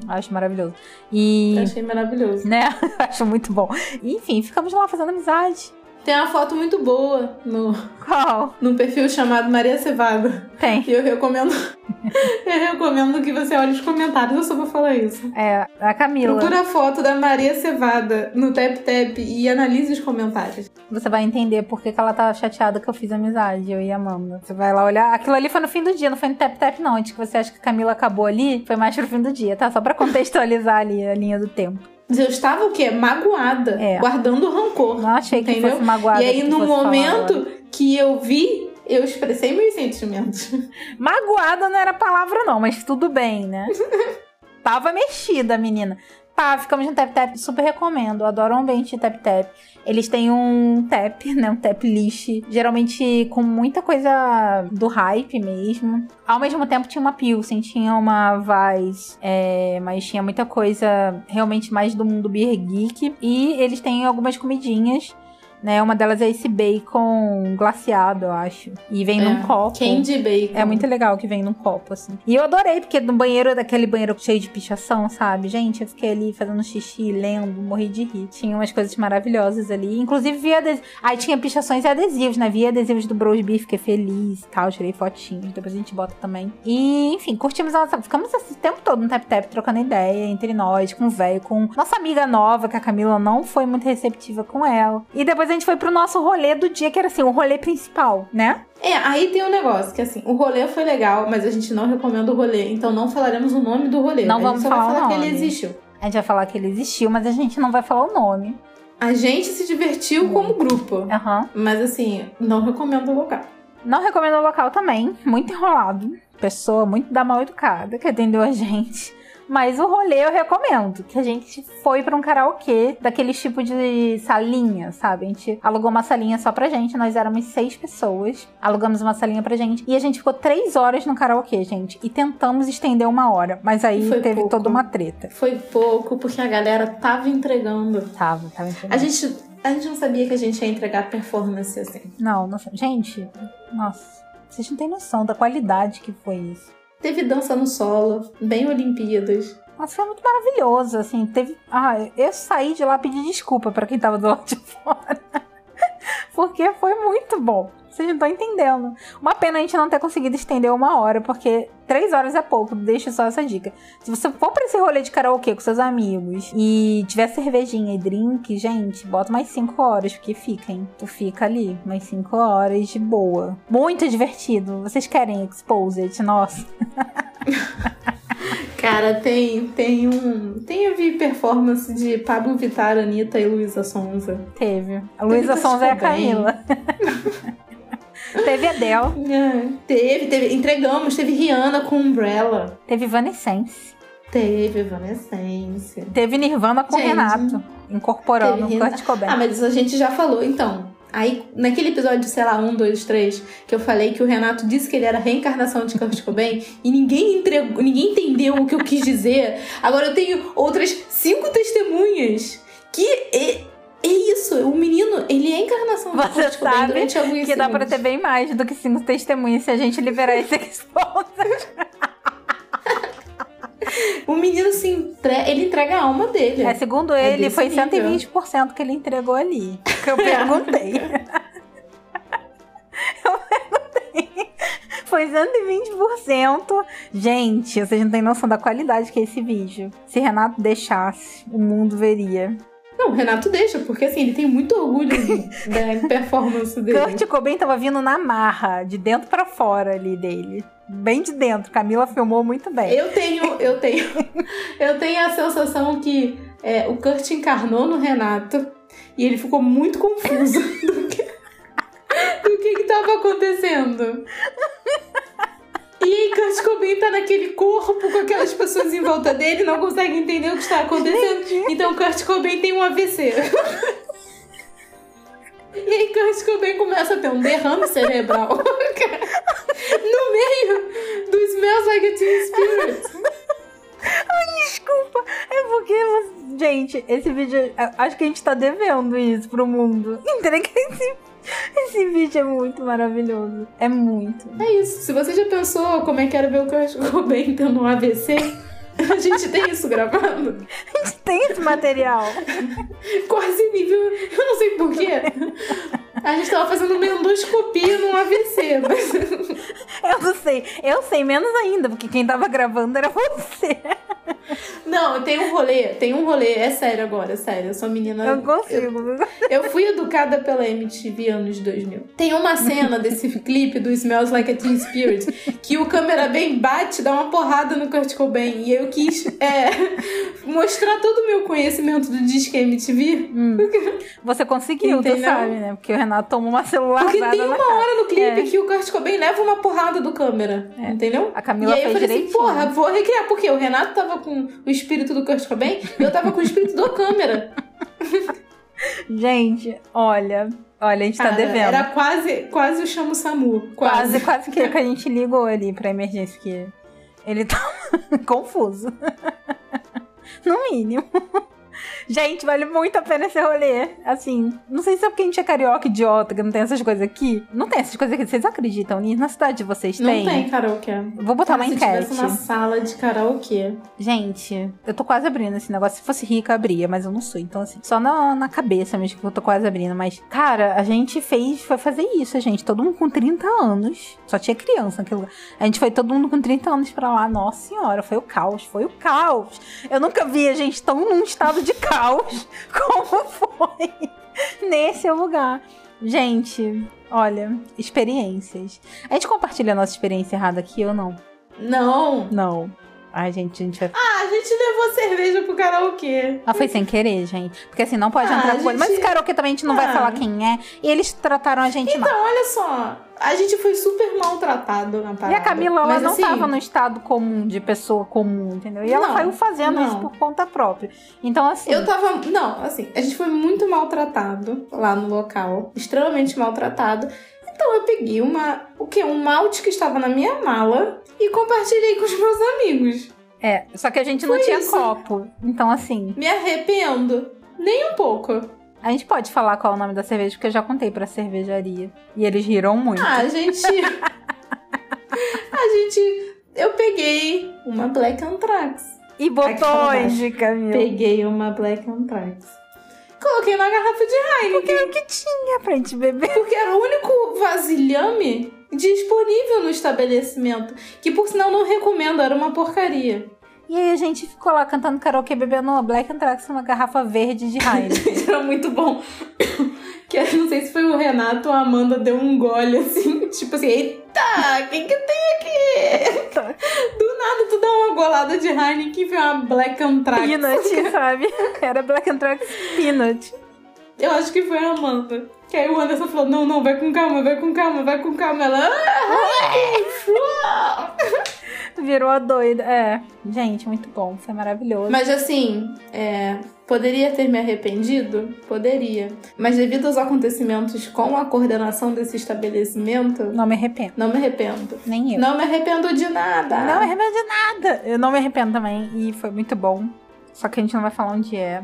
Acho maravilhoso. E. Eu achei maravilhoso. Né? Acho muito bom. E, enfim, ficamos lá fazendo amizade. Tem uma foto muito boa no, Qual? no perfil chamado Maria Cevada. Tem. E eu recomendo. eu recomendo que você olhe os comentários, eu só vou falar isso. É, a Camila. Procura a foto da Maria Cevada no Tap Tap e analise os comentários. Você vai entender por que, que ela tá chateada que eu fiz amizade, eu e a Amanda. Você vai lá olhar. Aquilo ali foi no fim do dia, não foi no Tap Tap, não. Antes que você acha que a Camila acabou ali, foi mais pro fim do dia, tá? Só pra contextualizar ali a linha do tempo. Eu estava o quê? Magoada. É. Guardando rancor. Não achei que Entendeu? fosse magoada. e aí, que no momento que eu vi, eu expressei meus sentimentos. Magoada não era palavra, não, mas tudo bem, né? Tava mexida, menina. Tá, ficamos no Tap Tap, super recomendo. Adoro o ambiente de Tap Tap. Eles têm um tap, né? Um tap list. Geralmente com muita coisa do hype mesmo. Ao mesmo tempo tinha uma Pilsen, tinha uma Vice. é, mas tinha muita coisa realmente mais do mundo Beer Geek. E eles têm algumas comidinhas né? Uma delas é esse bacon glaciado, eu acho. E vem É, num copo. Candy bacon. É muito legal que vem num copo, assim. E eu adorei, porque no banheiro, daquele banheiro cheio de pichação, sabe? Gente, eu fiquei ali fazendo xixi, lendo, morri de rir. Tinha umas coisas maravilhosas ali. Inclusive, via adesivos. Aí tinha pichações e adesivos, né? Via adesivos do Bros Beef, fiquei feliz e tal. Tirei fotinhos, depois a gente bota também. E, enfim, curtimos a nossa. Ficamos esse tempo todo no Tap Tap trocando ideia entre nós, com o velho, com nossa amiga nova, que a Camila não foi muito receptiva com ela. E depois a gente foi pro nosso rolê do dia, que era assim, o rolê principal, né? É, aí tem um negócio que assim, o rolê foi legal, mas a gente não recomenda o rolê, então não falaremos o nome do rolê. Não a gente vamos só falar vai falar que ele existiu. A gente vai falar que ele existiu, mas a gente não vai falar o nome. A gente se divertiu como grupo, Aham. mas assim, não recomendo o local. Não recomendo o local também. Muito enrolado. Pessoa muito da mal educada que atendeu a gente. Mas o rolê eu recomendo. Que a gente foi pra um karaokê daquele tipo de salinha, sabe? A gente alugou uma salinha só pra gente. Nós éramos seis pessoas. Alugamos uma salinha pra gente. E a gente ficou três horas no karaokê, gente. E tentamos estender uma hora. Mas aí Foi teve pouco. toda uma treta. Foi pouco, porque a galera tava entregando. Tava, tava entendendo. A gente, a gente não sabia que a gente ia entregar performance assim. Não, nossa. Gente, nossa. Vocês não têm noção da qualidade que foi isso. Teve dança no solo, bem Olimpíadas. Nossa, foi muito maravilhoso, assim, teve... Ah, eu saí de lá pedir desculpa pra quem tava do lado de fora. Porque foi muito bom. Vocês não estão entendendo. Uma pena a gente não ter conseguido estender uma hora, porque três horas é pouco. Deixa só essa dica. Se você for pra esse rolê de karaokê com seus amigos e tiver cervejinha e drink, gente, bota mais cinco horas, porque fica, hein? Tu fica ali, mais cinco horas de boa. Muito divertido. Vocês querem Exposed? Nossa. Cara, tem, tem um. Vi performance de Pablo Vittar, Anitta e Luísa Sonza. Teve. A Luísa Sonza é a. Camila. teve Adele. É, teve, teve. Entregamos, teve Rihanna com Umbrella. Teve Evanescence. Teve Evanescence. Teve Nirvana com Gente. Renato. Incorporando Teve o Kurt Cobain. Ah, mas a gente já falou, então. Aí, naquele episódio, sei lá, um, dois, três, que eu falei que o Renato disse que ele era a reencarnação de Kurt Cobain e ninguém entregou, ninguém entendeu o que eu quis dizer. Agora eu tenho outras cinco testemunhas que é, é isso. O menino, ele é a encarnação de Você Kurt Cobain sabe durante alguns que dá pra ter bem mais do que cinco testemunhas se a gente liberar esse Exposed. O menino se entre... ele entrega a alma dele. É, segundo É ele, desse foi nível. 120% que ele entregou ali. Que eu perguntei. eu perguntei. Foi 120%. Gente, vocês não têm noção da qualidade que é esse vídeo. Se Renato deixasse, o mundo veria. Não, o Renato deixa, porque assim, ele tem muito orgulho da performance dele. Kurt Cobain tava vindo na marra, de dentro pra fora ali dele. Bem de dentro. Camila filmou muito bem. Eu tenho, eu tenho, eu tenho a sensação que é, o Kurt encarnou no Renato e ele ficou muito confuso do que, do que que tava acontecendo. E Kurt Cobain tá naquele corpo com aquelas pessoas em volta dele, não consegue entender o que está acontecendo. Então Kurt Cobain tem um AVC. E aí Kurt Cobain começa a ter um derrame cerebral. no meio do Smells Like a Teen Spirit. Desculpa, é porque, você- gente, esse vídeo, acho que a gente tá devendo isso pro mundo. Entrega esse, esse vídeo é muito maravilhoso. É muito. É isso. Se você já pensou como é que era ver o Cobain tendo um AVC, a gente tem isso gravado. A gente tem esse material. Quase nível. Eu não sei porquê. A gente tava fazendo uma endoscopia num AVC, mas. Eu não sei. Eu sei menos ainda, porque quem tava gravando era você. Não, tem um rolê, tem um rolê, é sério agora, é sério. Eu sou menina. Eu consigo. Eu fui educada pela MTV anos 2000. Tem uma cena desse clipe do Smells Like a Teen Spirit que o câmera bem bate, dá uma porrada no Kurt Cobain. E eu quis é, mostrar todo o meu conhecimento do disco MTV. Você conseguiu, tu Entendeu? sabe, né? Porque o Renato tomou uma celular Porque tem uma cara. hora no clipe É. que o Kurt Cobain leva uma porrada do câmera. Entendeu? A Camila e aí eu fez falei assim, porra, vou recriar. Porque o Renato tava com o espírito do Kurt Cobain e eu tava com o espírito do câmera. Gente, olha. Olha, a gente tá Cara, devendo. Era quase, quase o chamo SAMU. Quase, Quase. quase que, que a gente ligou ali pra emergência, porque ele tá confuso. No mínimo. Gente, vale muito a pena esse rolê. Assim, não sei se é porque a gente é carioca idiota, que não tem essas coisas aqui. Não tem essas coisas aqui. Vocês acreditam nisso? Na cidade de vocês tem? Não tem karaokê. Vou botar Cara, uma se enquete. tivesse uma sala de karaokê. Gente, eu tô quase abrindo esse negócio. Se fosse rica, eu abria, mas eu não sou. Então, assim, só na, na cabeça mesmo que eu tô quase abrindo. Mas, cara, a gente fez, foi fazer isso, gente. Todo mundo com 30 anos. Só tinha criança naquele lugar. A gente foi todo mundo com 30 anos pra lá. Nossa senhora, foi o caos, foi o caos. Eu nunca vi a gente tão num estado de caos como foi nesse lugar. Gente, olha, experiências. A gente compartilha a nossa experiência errada aqui ou não? Não. Não. Ai, gente, a gente vai Ah, a gente levou cerveja pro karaokê. Mas foi sem querer, gente. Porque assim, não pode Ah, entrar com coisa. Mas gente- esse karaokê também a gente não vai Ah. falar quem é. E eles trataram a gente mal. Então, olha só. A gente foi super maltratado na parada. E a Camila, ela não assim, tava no estado comum, de pessoa comum, entendeu? E ela Não, saiu fazendo não. isso por conta própria. Então, assim. Eu tava. Não, assim, a gente foi muito maltratado lá no local. Extremamente maltratado. Então eu peguei uma. O quê? Um malte que estava na minha mala e compartilhei com os meus amigos. É, só que a gente não Foi tinha isso. copo. Então, assim, Me arrependo. Nem um pouco. a gente pode falar qual é o nome da cerveja, porque eu já contei pra cervejaria. E eles riram muito. Ah, a gente. a gente. Eu peguei uma Black Anthrax. e Ai, que fala botões baixo. de Camila. Peguei uma Black Anthrax. Coloquei na garrafa de Heineken. Porque é o que tinha pra gente beber. Porque era o único vasilhame disponível no estabelecimento. Que por sinal não recomendo, era uma porcaria. E aí a gente ficou lá cantando karaokê, bebendo uma Black Anthrax numa garrafa verde de Heineken. Era muito bom. Que não sei se foi o Renato ou a Amanda deu um gole assim, tipo assim, eita, o que que tem aqui? Do nada tu dá uma golada de Heineken e vem uma Black Anthrax. Peanut, sabe? Era Black Anthrax Peanut. Eu acho que foi a Amanda. Que aí o Anderson falou, não, não, vai com calma, vai com calma, vai com calma. Ela, ah, Virou a doida. É, gente, muito bom. Foi maravilhoso. Mas assim, é, poderia ter me arrependido? Poderia. Mas devido aos acontecimentos com a coordenação desse estabelecimento, Não me arrependo. não me arrependo. Nem eu. Não me arrependo de nada. Não me arrependo de nada. Eu não me arrependo também. E foi muito bom. Só que a gente não vai falar onde é.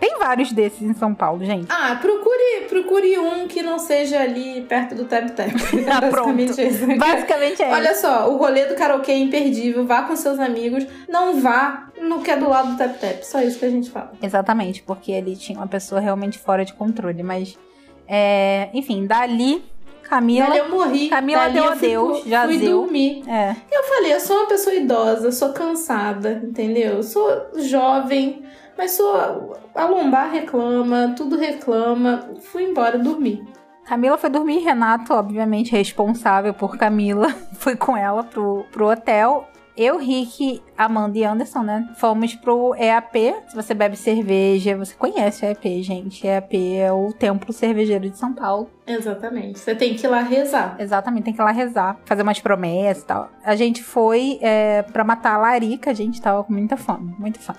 Tem vários desses em São Paulo, gente. Ah, procure, procure um que não seja ali perto do Tap Tap. Ah, Basicamente pronto. isso. Basicamente é. Olha só, o rolê do karaokê é imperdível. Vá com seus amigos. Não vá no que é do lado do Tap Tap. Só isso que a gente fala. Exatamente, porque ele tinha uma pessoa realmente fora de controle. Mas, é... enfim, dali, Camila. Dali eu morri. Camila Dali deu adeus, já fui deu. dormir. É, Eu falei, eu sou uma pessoa idosa, sou cansada, entendeu? Eu sou jovem, mas sou. A lombar reclama, tudo reclama. Fui embora dormir. Camila foi dormir, Renato, obviamente responsável por Camila, foi com ela pro, pro hotel. Eu, Rick, Amanda e Anderson, né? Fomos pro EAP. Se você bebe cerveja, você conhece o EAP, gente. EAP é o Templo Cervejeiro de São Paulo. Exatamente. Você tem que ir lá rezar. Exatamente, tem que ir lá rezar, fazer umas promessas e tal. A gente foi é, pra matar a larica, a gente tava com muita fome, muita fome.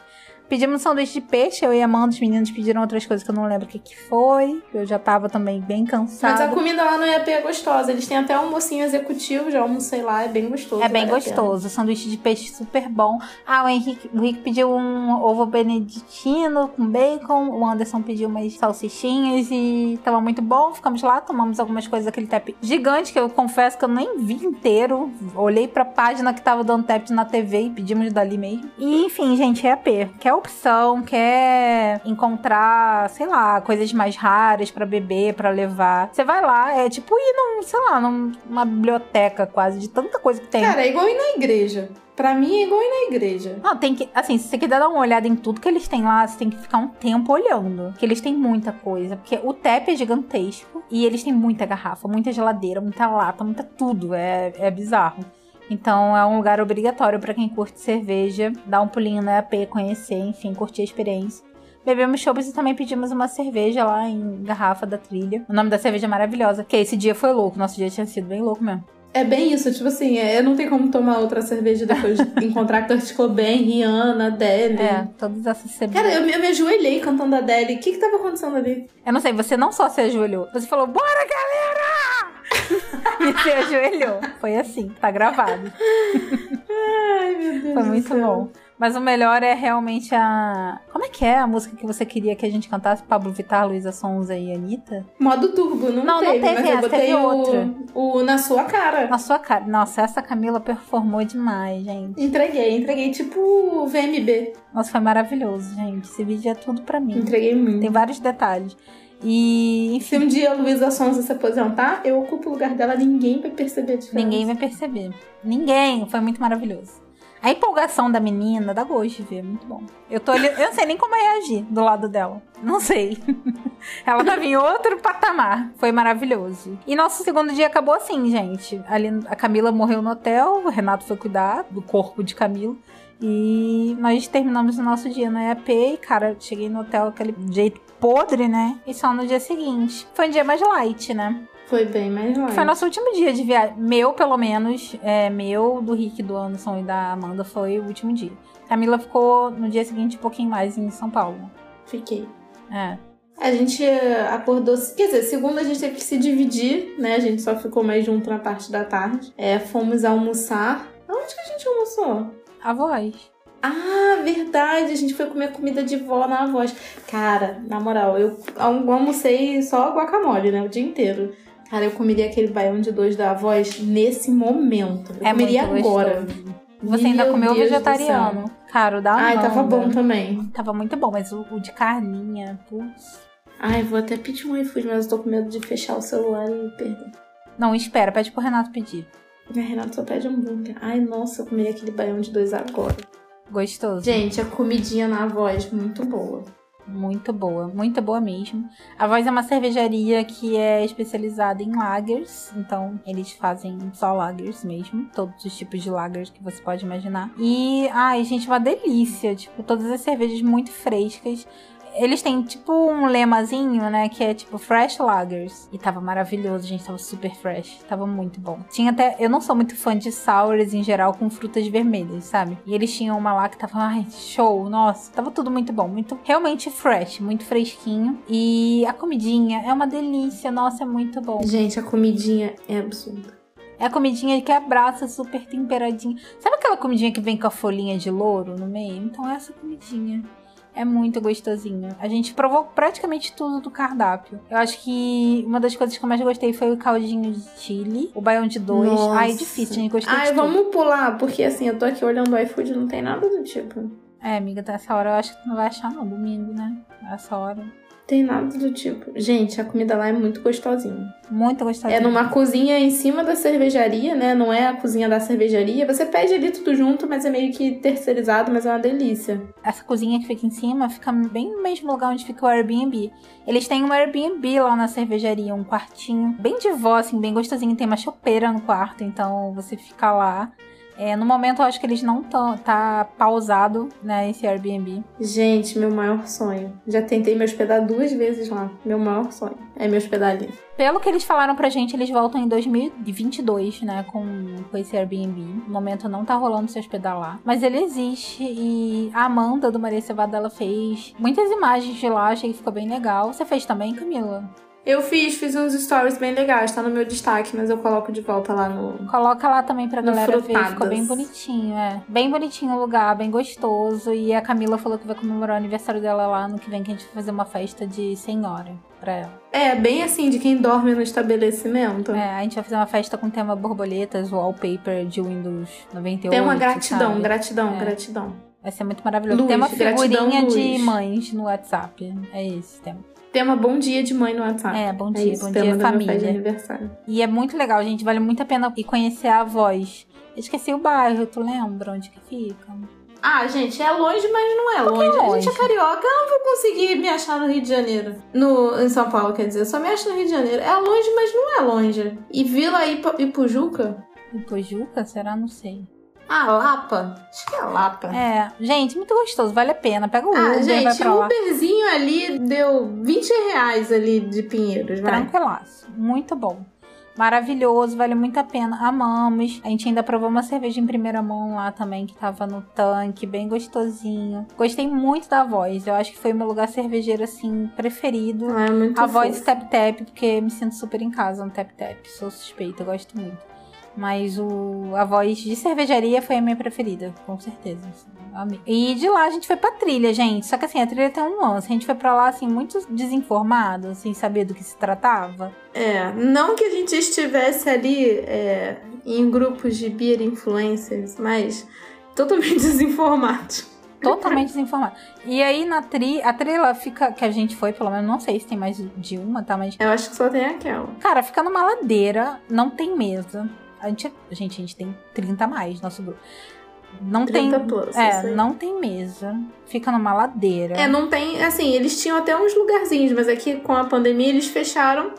Pedimos um sanduíche de peixe, eu e a Amanda, os meninos pediram outras coisas que eu não lembro o que, que foi. Eu já tava também bem cansada. Mas a comida lá no IAP é gostosa. Eles têm até almocinho executivo, já almocei lá, é bem gostoso. É bem vale gostoso, sanduíche de peixe super bom. Ah, o Henrique, o Henrique pediu um ovo beneditino com bacon, o Anderson pediu umas salsichinhas e tava muito bom. Ficamos lá, tomamos algumas coisas daquele tap gigante que eu confesso que eu nem vi inteiro. Olhei pra página que tava dando tap na TV e pedimos dali mesmo. E enfim, gente, é AP. Quer opção, quer encontrar, sei lá, coisas mais raras pra beber, pra levar. Você vai lá, é tipo ir num, sei lá, numa biblioteca quase, de tanta coisa que tem. Cara, é igual ir na igreja. Pra mim é igual ir na igreja. Não, tem que. Assim, se você quiser dar uma olhada em tudo que eles têm lá, você tem que ficar um tempo olhando. Porque eles têm muita coisa. Porque o TEP é gigantesco. E eles têm muita garrafa, muita geladeira, muita lata, muita tudo. É, é bizarro. Então é um lugar obrigatório pra quem curte cerveja. Dar um pulinho na AP, conhecer, enfim, curtir a experiência. Bebemos chopes e também pedimos uma cerveja lá em garrafa da trilha. O nome da cerveja é maravilhosa. Que esse dia foi louco. Nosso dia tinha sido bem louco mesmo. É bem isso, tipo assim, é, não tem como tomar outra cerveja depois de encontrar Kurt Cobain, Rihanna, Adele. É, todas essas cervejas. Cara, eu, me- eu me ajoelhei cantando Adele. O que que tava acontecendo ali? Eu não sei, você não só se ajoelhou, você falou, bora galera! e se ajoelhou. Foi assim, tá gravado. Ai, meu Deus Foi muito céu. bom. Mas o melhor é realmente a. Como é que é a música que você queria que a gente cantasse? Pablo Vittar, Luísa Sonza e Anitta? Modo turbo, não, Não, não teve, teve mas eu essa, botei teve o, outra. o Na Sua Cara. Na sua cara. Nossa, essa Camila performou demais, gente. Entreguei, entreguei tipo VMB. Nossa, foi maravilhoso, gente. Esse vídeo é tudo pra mim. Entreguei muito. Tem vários detalhes. E, enfim, Se um dia a Luísa Sonza se aposentar, eu ocupo o lugar dela, ninguém vai perceber a diferença. ninguém vai perceber. Ninguém. Foi muito maravilhoso. A empolgação da menina dá gosto de ver, muito bom. Eu tô ali, eu não sei nem como reagir do lado dela. Não sei. Ela tava em outro patamar. Foi maravilhoso. E nosso segundo dia acabou assim, gente. Ali a Camila morreu no hotel, o Renato foi cuidar do corpo de Camila. E nós terminamos o nosso dia no EAP e, cara, cheguei no hotel aquele jeito podre, né? E só no dia seguinte. Foi um dia mais light, né? Foi bem mais longe. Foi nosso último dia de viagem. Meu, pelo menos. É, meu, do Rick, do Anderson e da Amanda foi o último dia. Camila ficou no dia seguinte um pouquinho mais em São Paulo. Fiquei. É. A gente eh, acordou. Quer dizer, segunda a gente teve que se dividir, né? A gente só ficou mais junto na parte da tarde. É, fomos almoçar. Onde que a gente almoçou? A voz. Ah, verdade, a gente foi comer comida de vó na voz. Cara, na moral, eu al- almocei só guacamole, né? O dia inteiro. Cara, eu comeria aquele baião de dois da voz nesse momento. Eu é comeria agora. Você ainda Meu comeu Deus vegetariano. Cara, o da Ai, tava bom também. Tava muito bom, mas o, o de carninha, putz. Ai, vou até pedir um iFood, mas eu tô com medo de fechar o celular e perder. Não, espera, pede pro Renato pedir. Renato só pede hambúrguer. Ai, nossa, eu comeria aquele baião de dois agora. Gostoso. Gente, a comidinha na voz, muito boa. Muito boa, muito boa mesmo. A Voz é uma cervejaria que é especializada em lagers, então eles fazem só lagers mesmo, todos os tipos de lagers que você pode imaginar. E, ai, gente, uma delícia, tipo, todas as cervejas muito frescas. Eles têm tipo um lemazinho, né? Que é tipo Fresh Lagers. E tava maravilhoso, gente. Tava super fresh. Tava muito bom. Tinha até. Eu não sou muito fã de sours em geral com frutas vermelhas, sabe? E eles tinham uma lá que tava. Ai, show. Nossa, tava tudo muito bom. Muito. Realmente fresh. Muito fresquinho. E a comidinha é uma delícia. Nossa, é muito bom. Gente, a comidinha é absurda. É a comidinha que abraça super temperadinha. Sabe aquela comidinha que vem com a folhinha de louro no meio? Então é essa comidinha. É muito gostosinho. A gente provou praticamente tudo do cardápio. Eu acho que uma das coisas que eu mais gostei foi o caldinho de chile, o baião de dois. Nossa. Ai, difícil, gente. Gostei Ai, de tudo. vamos pular, porque assim, eu tô aqui olhando o iFood e não tem nada do tipo. É, amiga, nessa hora eu acho que tu não vai achar não, domingo, né? Essa hora. Tem nada do tipo. Gente, a comida lá é muito gostosinha. Muito gostosinho. É numa cozinha em cima da cervejaria, né? Não é a cozinha da cervejaria. Você pede ali tudo junto, mas é meio que terceirizado, mas é uma delícia. Essa cozinha que fica em cima fica bem no mesmo lugar onde fica o Airbnb. Eles têm um Airbnb lá na cervejaria, um quartinho bem de vó, assim, bem gostosinho. Tem uma chopeira no quarto, então você fica lá. É, no momento eu acho que eles não estão. tá pausado, né, esse Airbnb. Gente, meu maior sonho. Já tentei me hospedar duas vezes lá. Meu maior sonho é me hospedar ali. Pelo que eles falaram pra gente, eles voltam em 2022, né, com, com esse Airbnb. No momento não tá rolando se hospedar lá. Mas ele existe e a Amanda do Maria Cevada, ela fez muitas imagens de lá, achei que ficou bem legal. Você fez também, Camila? Eu fiz, fiz uns stories bem legais, tá no meu destaque, mas eu coloco de volta lá no. Coloca lá também pra galera ver, Frutadas. ficou bem bonitinho, é. Bem bonitinho o lugar, bem gostoso. E a Camila falou que vai comemorar o aniversário dela lá no que vem, que a gente vai fazer uma festa de senhora pra ela. É, bem assim, de quem dorme no estabelecimento. É, a gente vai fazer uma festa com tema borboletas, wallpaper de Windows 98. Tem uma gratidão, sabe? gratidão, É. gratidão. Vai ser muito maravilhoso. Luz, tem uma gratidão, figurinha de luz. mães no WhatsApp. É esse tema. Tema bom dia de mãe no WhatsApp. É, bom É dia, isso, bom tema dia família. aniversário. E é muito legal, gente. Vale muito a pena ir conhecer a voz. Eu esqueci o bairro, tu lembra onde que fica? Ah, gente, é longe, mas não é longe. A gente é longe. carioca, eu não vou conseguir me achar no Rio de Janeiro. No, em São Paulo, quer dizer, eu só me acho no Rio de Janeiro. É longe, mas não é longe. E Vila Ipa, Ipujuca? Ipojuca? Será? Não sei. Ah, Lapa? Acho que é Lapa. É, gente, muito gostoso, vale a pena. Pega o Uber, Ah, vai gente, pra o lá. Uberzinho ali deu 20 reais ali de Pinheiros, vai. Tranquilaço. Muito bom. Maravilhoso, vale muito a pena. Amamos. A gente ainda provou uma cerveja em primeira mão lá também, que tava no tanque, bem gostosinho. Gostei muito da voz. Eu acho que foi meu lugar cervejeiro, assim, preferido. Ah, é muito A voz fofo. Tap Tap, porque me sinto super em casa no Tap Tap. Sou suspeita, gosto muito. Mas o, a voz de cervejaria foi a minha preferida, com certeza. Assim, e de lá a gente foi pra trilha, gente. Só que assim, a trilha tem um lance. A gente foi pra lá, assim, muito desinformado, sem saber do que se tratava. É, não que a gente estivesse ali é, em grupos de beer influencers, mas totalmente desinformados. Totalmente desinformado. E aí na tri, a trilha fica, que a gente foi, pelo menos, não sei se tem mais de uma, tá? Mas. Eu acho que só tem aquela. Cara, fica numa ladeira, não tem mesa. A gente, gente, a gente tem 30 a mais, nosso grupo. Não tem. Plus, é, não tem mesa. Fica numa ladeira. É, não tem. Assim, eles tinham até uns lugarzinhos, mas aqui com a pandemia eles fecharam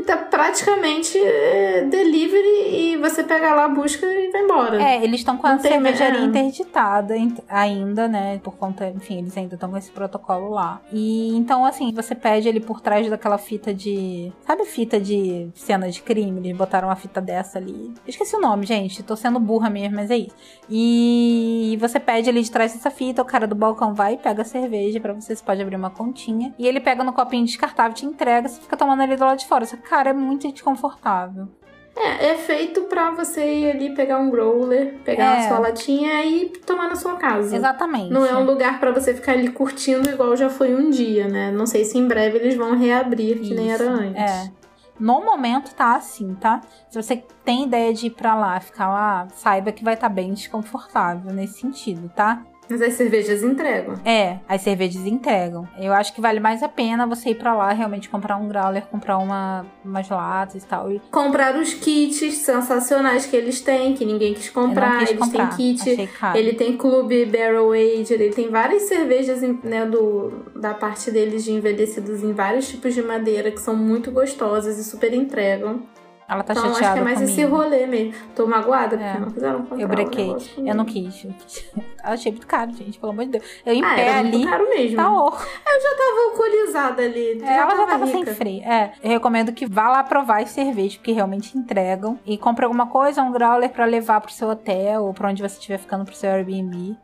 e tá praticamente é, delivery e você pega lá, busca e vai embora. É, eles estão com a cervejaria é. interditada ainda, né? Por conta, enfim, eles ainda estão com esse protocolo lá. E então, assim, você pede ele por trás daquela fita de. Sabe fita de cena de crime? Eles botaram uma fita dessa ali. esqueci o nome, gente. Tô sendo burra mesmo, mas é isso. E você pede ele de trás dessa fita, o cara do balcão vai e pega a cerveja para você. Você pode abrir uma continha. E ele pega no copinho descartável, te entrega, você fica tomando ali do lado de fora. Que cara, é muito desconfortável. É, é feito pra você ir ali pegar um growler, pegar é. a sua latinha e tomar na sua casa. Exatamente. Não é um lugar para você ficar ali curtindo igual já foi um dia, né? Não sei se em breve eles vão reabrir, Isso. que nem era antes. É. No momento tá assim, tá? Se você tem ideia de ir pra lá, ficar lá, saiba que vai estar tá bem desconfortável nesse sentido, tá? Mas as cervejas entregam. É, as cervejas entregam. Eu acho que vale mais a pena você ir para lá realmente comprar um growler, comprar uma, umas latas e tal. E... Comprar os kits sensacionais que eles têm, que ninguém quis comprar. Quis eles comprar. têm kit. Ele tem clube Barrel Age, ele tem várias cervejas né, do, da parte deles de envelhecidos em vários tipos de madeira que são muito gostosas e super entregam. Ela tá então, chateada acho que é mais comigo. esse rolê mesmo. Tô magoada porque É. não quiseram comprar Eu brequei. um Eu não quis. Eu quis. Achei muito caro, gente, pelo amor de Deus. Eu em Ah, pé ali. muito caro mesmo. Tá horror. Eu já tava alcoolizada ali. É, ela já tava sem rica. freio. É, eu recomendo que vá lá provar as cervejas, porque realmente entregam. E compre alguma coisa, um growler pra levar pro seu hotel ou pra onde você estiver ficando pro seu Airbnb.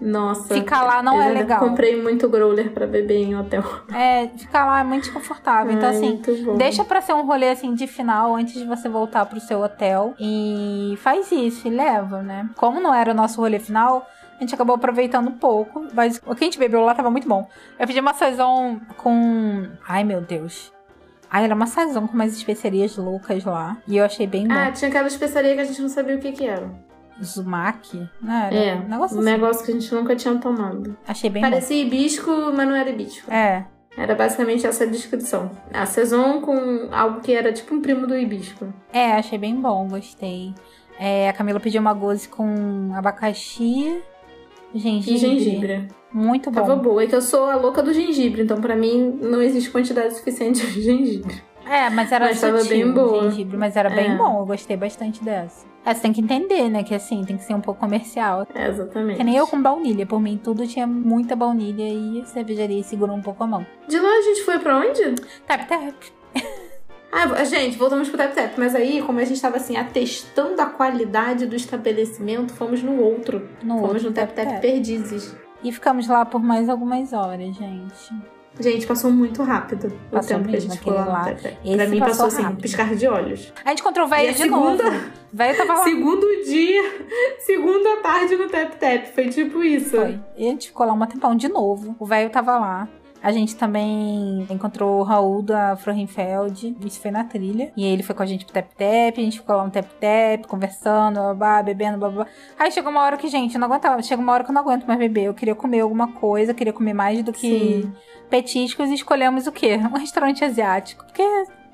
Nossa. Ficar lá não eu é legal. Comprei muito growler pra beber em hotel. É, ficar lá é muito desconfortável. Então, Ai, assim, muito bom. deixa pra ser um rolê assim de final antes de você voltar pro seu hotel. E faz isso e leva, né? Como não era o nosso rolê final. A gente acabou aproveitando um pouco, mas o que a gente bebeu lá tava muito bom. Eu pedi uma saison com. Ai meu Deus. Ai, era uma saison com umas especiarias loucas lá. E eu achei bem bom. Ah, tinha aquela especiaria que a gente não sabia o que que era. Zumak, né? Era É, um negócio um assim. negócio que a gente nunca tinha tomado. Achei bem Parecia hibisco, mas não era hibisco. bom. É, Era basicamente essa descrição. A saison com algo que era tipo um primo do hibisco. é, achei bem bom, gostei. É, a Camila pediu uma goze com abacaxi, gengibre. E gengibre. Muito bom. Tava boa. É que eu sou a louca do gengibre, então pra mim não existe quantidade suficiente de gengibre. É, mas era Mas sutil bem boa. gengibre, mas era bem É. bom, eu gostei bastante dessa. É, você tem que entender, né, que assim, tem que ser um pouco comercial. É, exatamente. Que nem eu com baunilha, por mim tudo tinha muita baunilha e a cervejaria segurou um pouco a mão. De lá a gente foi pra onde? Tap, tap. Ah, gente, voltamos pro Tap Tap. Mas aí, como a gente tava assim, atestando a qualidade do estabelecimento, fomos no outro. No fomos outro no Tap Tap, Perdizes. E ficamos lá por mais algumas horas, gente. Gente, passou muito rápido o Passou tempo que a gente ficou lá lá. Pra mim passou passou assim, piscar de olhos. A gente encontrou o velho de segunda- novo. O velho tava lá. Segundo dia, segunda tarde no Tap Tap. Foi tipo isso. Foi. E a gente ficou lá um tempão de novo. O velho tava lá. A gente também encontrou o Raul da Frohenfeld. Isso foi na trilha. E ele foi com a gente pro Tap Tap. A gente ficou lá no Tap Tap, conversando, babá, bebendo, babá. Aí chegou uma hora que, gente, eu não aguentava. Chega uma hora que eu não aguento mais beber. Eu queria comer alguma coisa, queria comer mais do que Sim. petiscos. E escolhemos o quê? Um restaurante asiático. Porque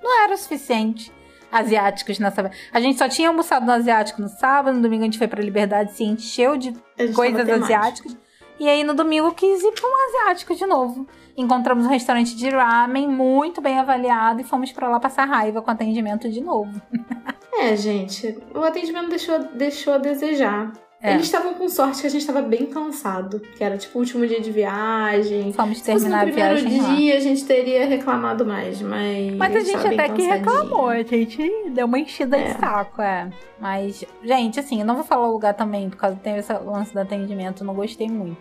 não era o suficiente. Asiáticos nessa. A gente só tinha almoçado no asiático no sábado, no domingo a gente foi pra Liberdade, se encheu de coisas asiáticas. E aí no domingo eu quis ir pra um asiático de novo. Encontramos um restaurante de ramen muito bem avaliado e fomos pra lá passar raiva com atendimento de novo. É, gente, o atendimento deixou, deixou a desejar. É. Eles estavam com sorte que a gente estava bem cansado, que era tipo o último dia de viagem. Fomos Se fosse no terminar a primeiro viagem lá. dia, a gente teria reclamado mais, mas. Mas a gente até que reclamou, a gente deu uma enchida É. de saco, é. Mas, gente, assim, eu não vou falar o lugar também, por causa que tem esse lance do atendimento, não gostei muito.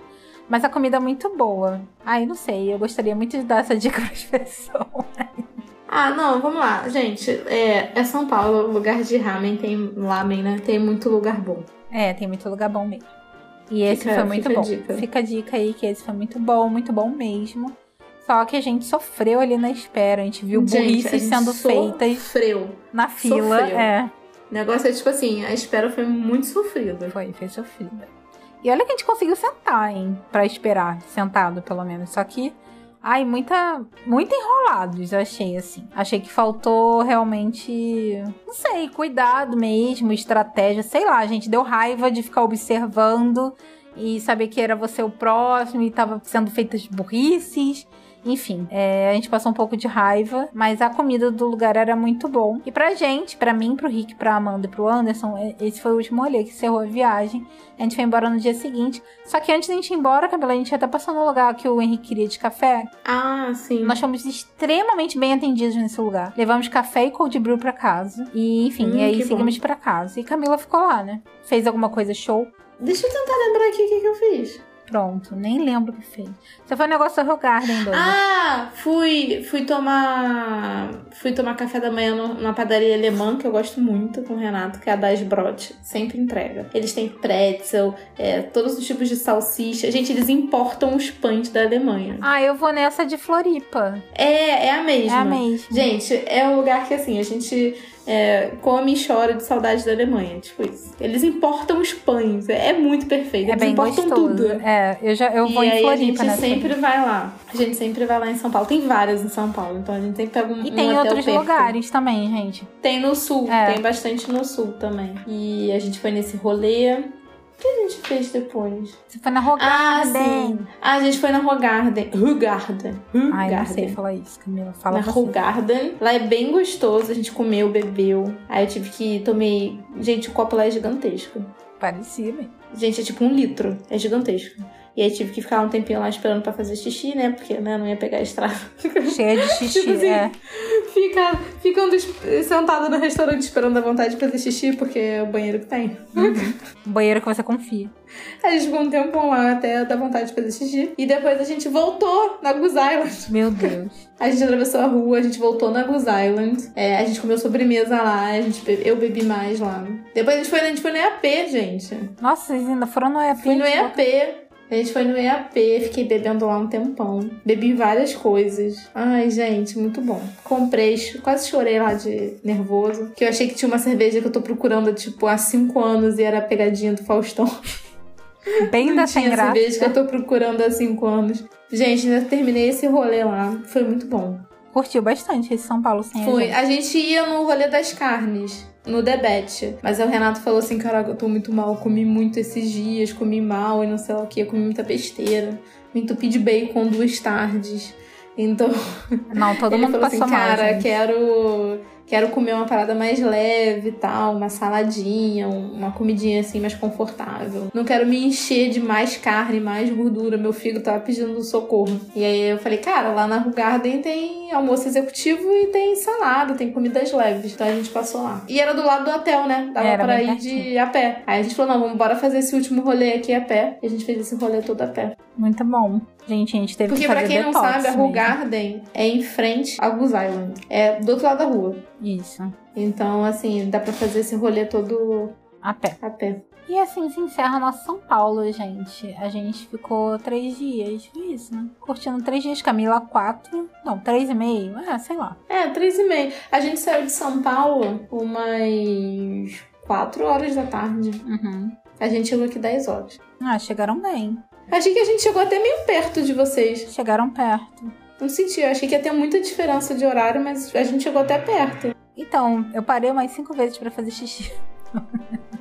Mas a comida é muito boa. Ai, não sei, eu gostaria muito de dar essa dica pras pessoas. Ah, não, vamos lá. Gente, é, é São Paulo, lugar de ramen, tem lamen, né? Tem muito lugar bom. É, tem muito lugar bom mesmo. E esse Fica- foi muito fica bom. Fica a dica aí que esse foi muito bom, muito bom mesmo. Só que a gente sofreu ali na espera, a gente viu Gente, burrices sendo feitas Sofreu. na fila. Sofreu. É, O negócio é tipo assim, a espera foi muito sofrida. foi, foi sofrida. E olha que a gente conseguiu sentar, hein? Pra esperar, sentado pelo menos. Só que, ai, muita, muito enrolados, eu achei assim. Achei que faltou realmente, não sei, cuidado mesmo, estratégia, sei lá, gente. Deu raiva de ficar observando e saber que era você o próximo e tava sendo feitas burrices. Enfim, é, a gente passou um pouco de raiva, mas a comida do lugar era muito bom. E pra gente, pra mim, pro Rick, pra Amanda e pro Anderson, é- esse foi o último rolê que encerrou a viagem. A gente foi embora no dia seguinte. Só que antes da gente ir embora, Camila, a gente até passou no lugar que o Henrique queria de café. Ah, sim. Nós fomos extremamente bem atendidos nesse lugar. Levamos café e cold brew pra casa. E, enfim, Hum, e aí seguimos pra casa. E Camila ficou lá, né? Fez alguma coisa show. Deixa eu tentar lembrar aqui o que, que eu fiz. Pronto, nem lembro o que fez. Você foi no negócio da Rio Garden, doido. Ah, fui, fui tomar. Fui tomar café da manhã no- numa padaria alemã que eu gosto muito com o Renato, que é a Das Brot. Sempre entrega. Eles têm pretzel, é, todos os tipos de salsicha. Gente, eles importam os pães da Alemanha. Ah, eu vou nessa de Floripa. É, é a É mesma. a mesma. Gente, é um lugar que assim, a gente é, come e chora de saudade da Alemanha. Tipo isso. Eles importam os pães. É, é muito perfeito. É Eles bem importam gostoso. tudo. É, eu já eu vou e em aí Floripa, a gente sempre vai lá. A gente sempre vai lá em São Paulo. Tem várias em São Paulo, então a gente sempre pega um, E um tem hotel outros perto. lugares também, gente. Tem no sul, É. tem bastante no sul também. E a gente foi nesse rolê. O que a gente fez depois? Você foi na Ah, Rogarden. sim. Ah, a gente foi na Rogarden. Rugarden. Ai, não sei falar isso, Camila. Fala Na você. Rugarden. Lá é bem gostoso. A gente comeu, bebeu. Aí eu tive que tomei. Gente, o copo lá é gigantesco. Parecia, mesmo. Gente, é tipo um litro. É gigantesco. E aí tive que ficar um tempinho lá esperando pra fazer xixi, né? Porque né, não ia pegar a estrada. Cheia de xixi, Tipo assim, é. Fica, ficando sentado no restaurante esperando a vontade de fazer xixi, porque é o banheiro que tem. Um banheiro que você confia. A gente ficou um tempão lá até dar vontade de fazer xixi. E depois a gente voltou na Goose Island. Meu Deus. A gente atravessou a rua, a gente voltou na Goose Island. É, a gente comeu sobremesa lá, a gente be- eu bebi mais lá. Depois a gente foi, a gente foi no EAP, gente. Nossa, vocês ainda foram no EAP? Fui no gente? EAP. A gente foi no EAP, fiquei bebendo lá um tempão. Bebi várias coisas. Ai, gente, muito bom. Comprei, quase chorei lá de nervoso. Que eu achei que tinha uma cerveja que eu tô procurando, tipo, há cinco anos e era a pegadinha do Faustão. Bem Não da sem graça. cerveja que eu tô procurando há cinco anos. Gente, ainda terminei esse rolê lá. Foi muito bom. Curtiu bastante esse São Paulo sem a Foi. gente. A gente ia no rolê das carnes. No Debete. Mas o Renato falou assim: caraca, eu tô muito mal, comi muito esses dias, comi mal e não sei lá o que, comi muita besteira. Me entupi de bacon duas tardes. Então, Não, todo mundo falou assim, passou mal, cara, gente. quero, quero comer uma parada mais leve e tal, uma saladinha, um- uma comidinha assim mais confortável. Não quero me encher de mais carne, mais gordura. Meu fígado tava pedindo socorro. E aí eu falei, cara, lá na Rugarden tem almoço executivo e tem salada, tem comidas leves. Então a gente passou lá. E era do lado do hotel, né? Dava Era pra ir de a pé. Aí a gente falou, não, vamos bora fazer esse último rolê aqui a pé. E a gente fez esse rolê todo a pé. Muito bom. Gente, a gente teve Porque que pra fazer quem não sabe, a. Rue Garden é em frente a Goose Island. É do outro lado da rua. Isso, Então, assim, dá pra fazer esse rolê todo a pé. a pé. E assim se encerra nosso São Paulo, gente. A gente ficou três dias, foi isso, né? Curtindo três dias. Camila, quatro. Não, três e meio. É, sei lá. É, três e meia. A gente saiu de São Paulo umas quatro horas da tarde. Uhum. A gente chegou aqui 10 horas. Ah, chegaram bem. Achei que a gente chegou até meio perto de vocês. Chegaram perto. Não senti, eu achei que ia ter muita diferença de horário, mas a gente chegou até perto. Então, eu parei umas cinco vezes pra fazer xixi.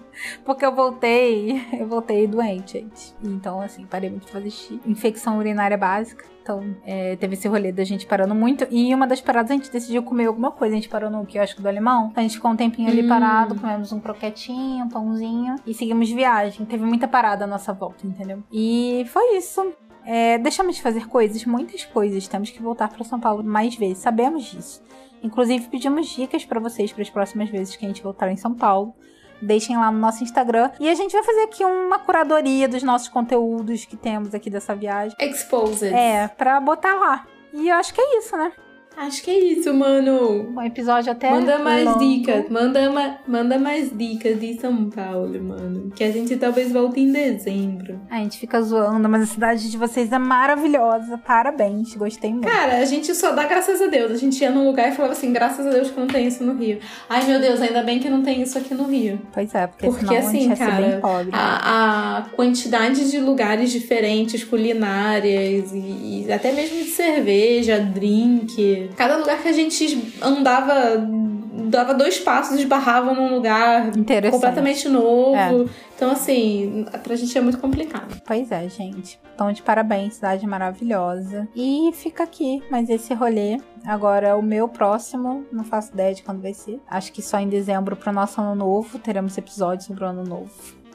Porque eu voltei, eu voltei doente, gente. Então, assim, parei muito pra fazer xixi. Infecção urinária básica. Então, é, teve esse rolê da gente parando muito. E em uma das paradas a gente decidiu comer alguma coisa. A gente parou no quiosque do alemão. A gente ficou um tempinho ali Hum. parado, comemos um croquetinho, um pãozinho. E seguimos viagem. Teve muita parada à nossa volta, entendeu? E foi isso. É, deixamos de fazer coisas, muitas coisas. Temos que voltar para São Paulo mais vezes. Sabemos disso. Inclusive, pedimos dicas para vocês para as próximas vezes que a gente voltar em São Paulo. Deixem lá no nosso Instagram. E a gente vai fazer aqui uma curadoria dos nossos conteúdos que temos aqui dessa viagem. Exposed. É, pra botar lá. E eu acho que é isso, né? Acho que é isso, mano. Um episódio até. Manda mais longo. dicas. Manda, ma- manda mais dicas de São Paulo, mano. Que a gente talvez volte em dezembro. A gente fica zoando, mas a cidade de vocês é maravilhosa. Parabéns, gostei muito. Cara, a gente só dá graças a Deus. A gente ia num lugar e falava assim, graças a Deus que não tem isso no Rio. Ai, meu Deus, ainda bem que não tem isso aqui no Rio. Pois é, porque, Porque, senão a gente assim, ser bem cara, pobre. A, a quantidade de lugares diferentes, culinárias e, e até mesmo de cerveja, drink. Cada lugar que a gente andava, dava dois passos, esbarrava num lugar completamente novo. Então, assim, pra gente é muito complicado. Pois é, gente. Então, de parabéns, cidade maravilhosa. E fica aqui, mas esse rolê. Agora, o meu próximo, não faço ideia de quando vai ser. Acho que só em dezembro pro nosso ano novo. Teremos episódios sobre o ano novo.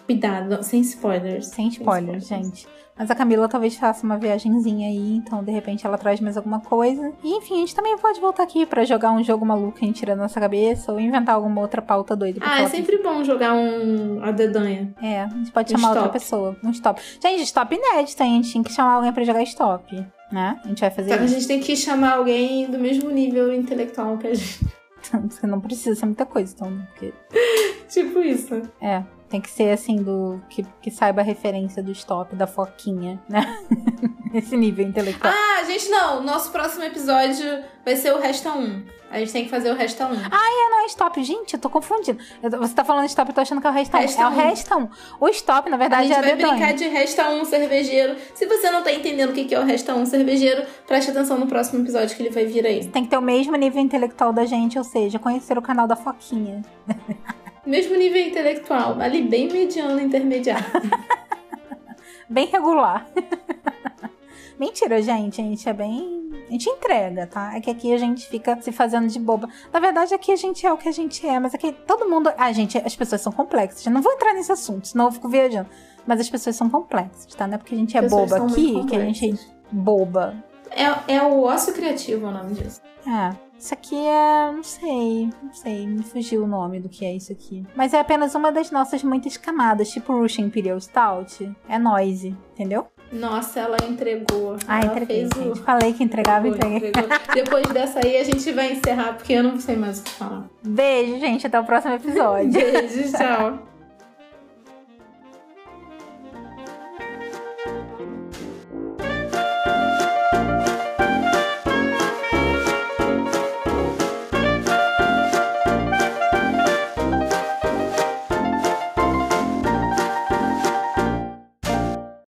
Cuidado, sem spoilers. Sem spoilers, gente. Mas a Camila talvez faça uma viagenzinha aí, então de repente ela traz mais alguma coisa. E enfim, a gente também pode voltar aqui pra jogar um jogo maluco que a gente tira da nossa cabeça ou inventar alguma outra pauta doida Ah, é sempre bom jogar um a dedanha. É, a gente pode Um chamar outra stop. pessoa. Um stop. Gente, stop inédito, hein? A gente tinha que chamar alguém pra jogar stop, né? A gente vai fazer Só que a isso. gente tem que chamar alguém do mesmo nível intelectual que a gente. Você não precisa ser muita coisa, então. Porque, tipo isso. é, tem que ser assim, do que, que saiba a referência do stop, da foquinha, né? Esse nível intelectual. Ah, gente, não. Nosso próximo episódio vai ser o Resta 1. A gente tem que fazer o Resta 1. Ah, não é stop. Gente, eu tô confundindo. Você tá falando stop, eu tô achando que é o resta 1. Resta É o um. resta 1. O stop, na A verdade, gente é a vai brincar de Resta 1 cervejeiro. Se você não tá entendendo o que que é o Resta 1 cervejeiro, preste atenção no próximo episódio que ele vai vir aí. Tem que ter o mesmo nível intelectual da gente, ou seja, conhecer o canal da Foquinha. Mesmo nível intelectual, ali bem mediano, intermediário. Bem regular. Mentira, gente. A gente é bem. A gente entrega, tá? É que aqui a gente fica se fazendo de boba. Na verdade, aqui a gente é o que a gente é, mas aqui todo mundo. Ah, gente, as pessoas são complexas. Eu não vou entrar nesse assunto, senão eu fico viajando. Mas as pessoas são complexas, tá? Não é porque a gente é boba aqui que a gente é boba. É, é o ócio criativo o nome disso. É. Isso aqui é. Não sei. Não sei. Me fugiu o nome do que é isso aqui. Mas é apenas uma das nossas muitas camadas, tipo Russian Imperial Stout. É noise, entendeu? Nossa, ela entregou. Ah, ela entreguei, fez o... gente. Falei que entregava, Entregou, entreguei. entregou. Depois dessa aí, a gente vai encerrar, porque eu não sei mais o que falar. Beijo, gente. Até o próximo episódio. Beijo, tchau.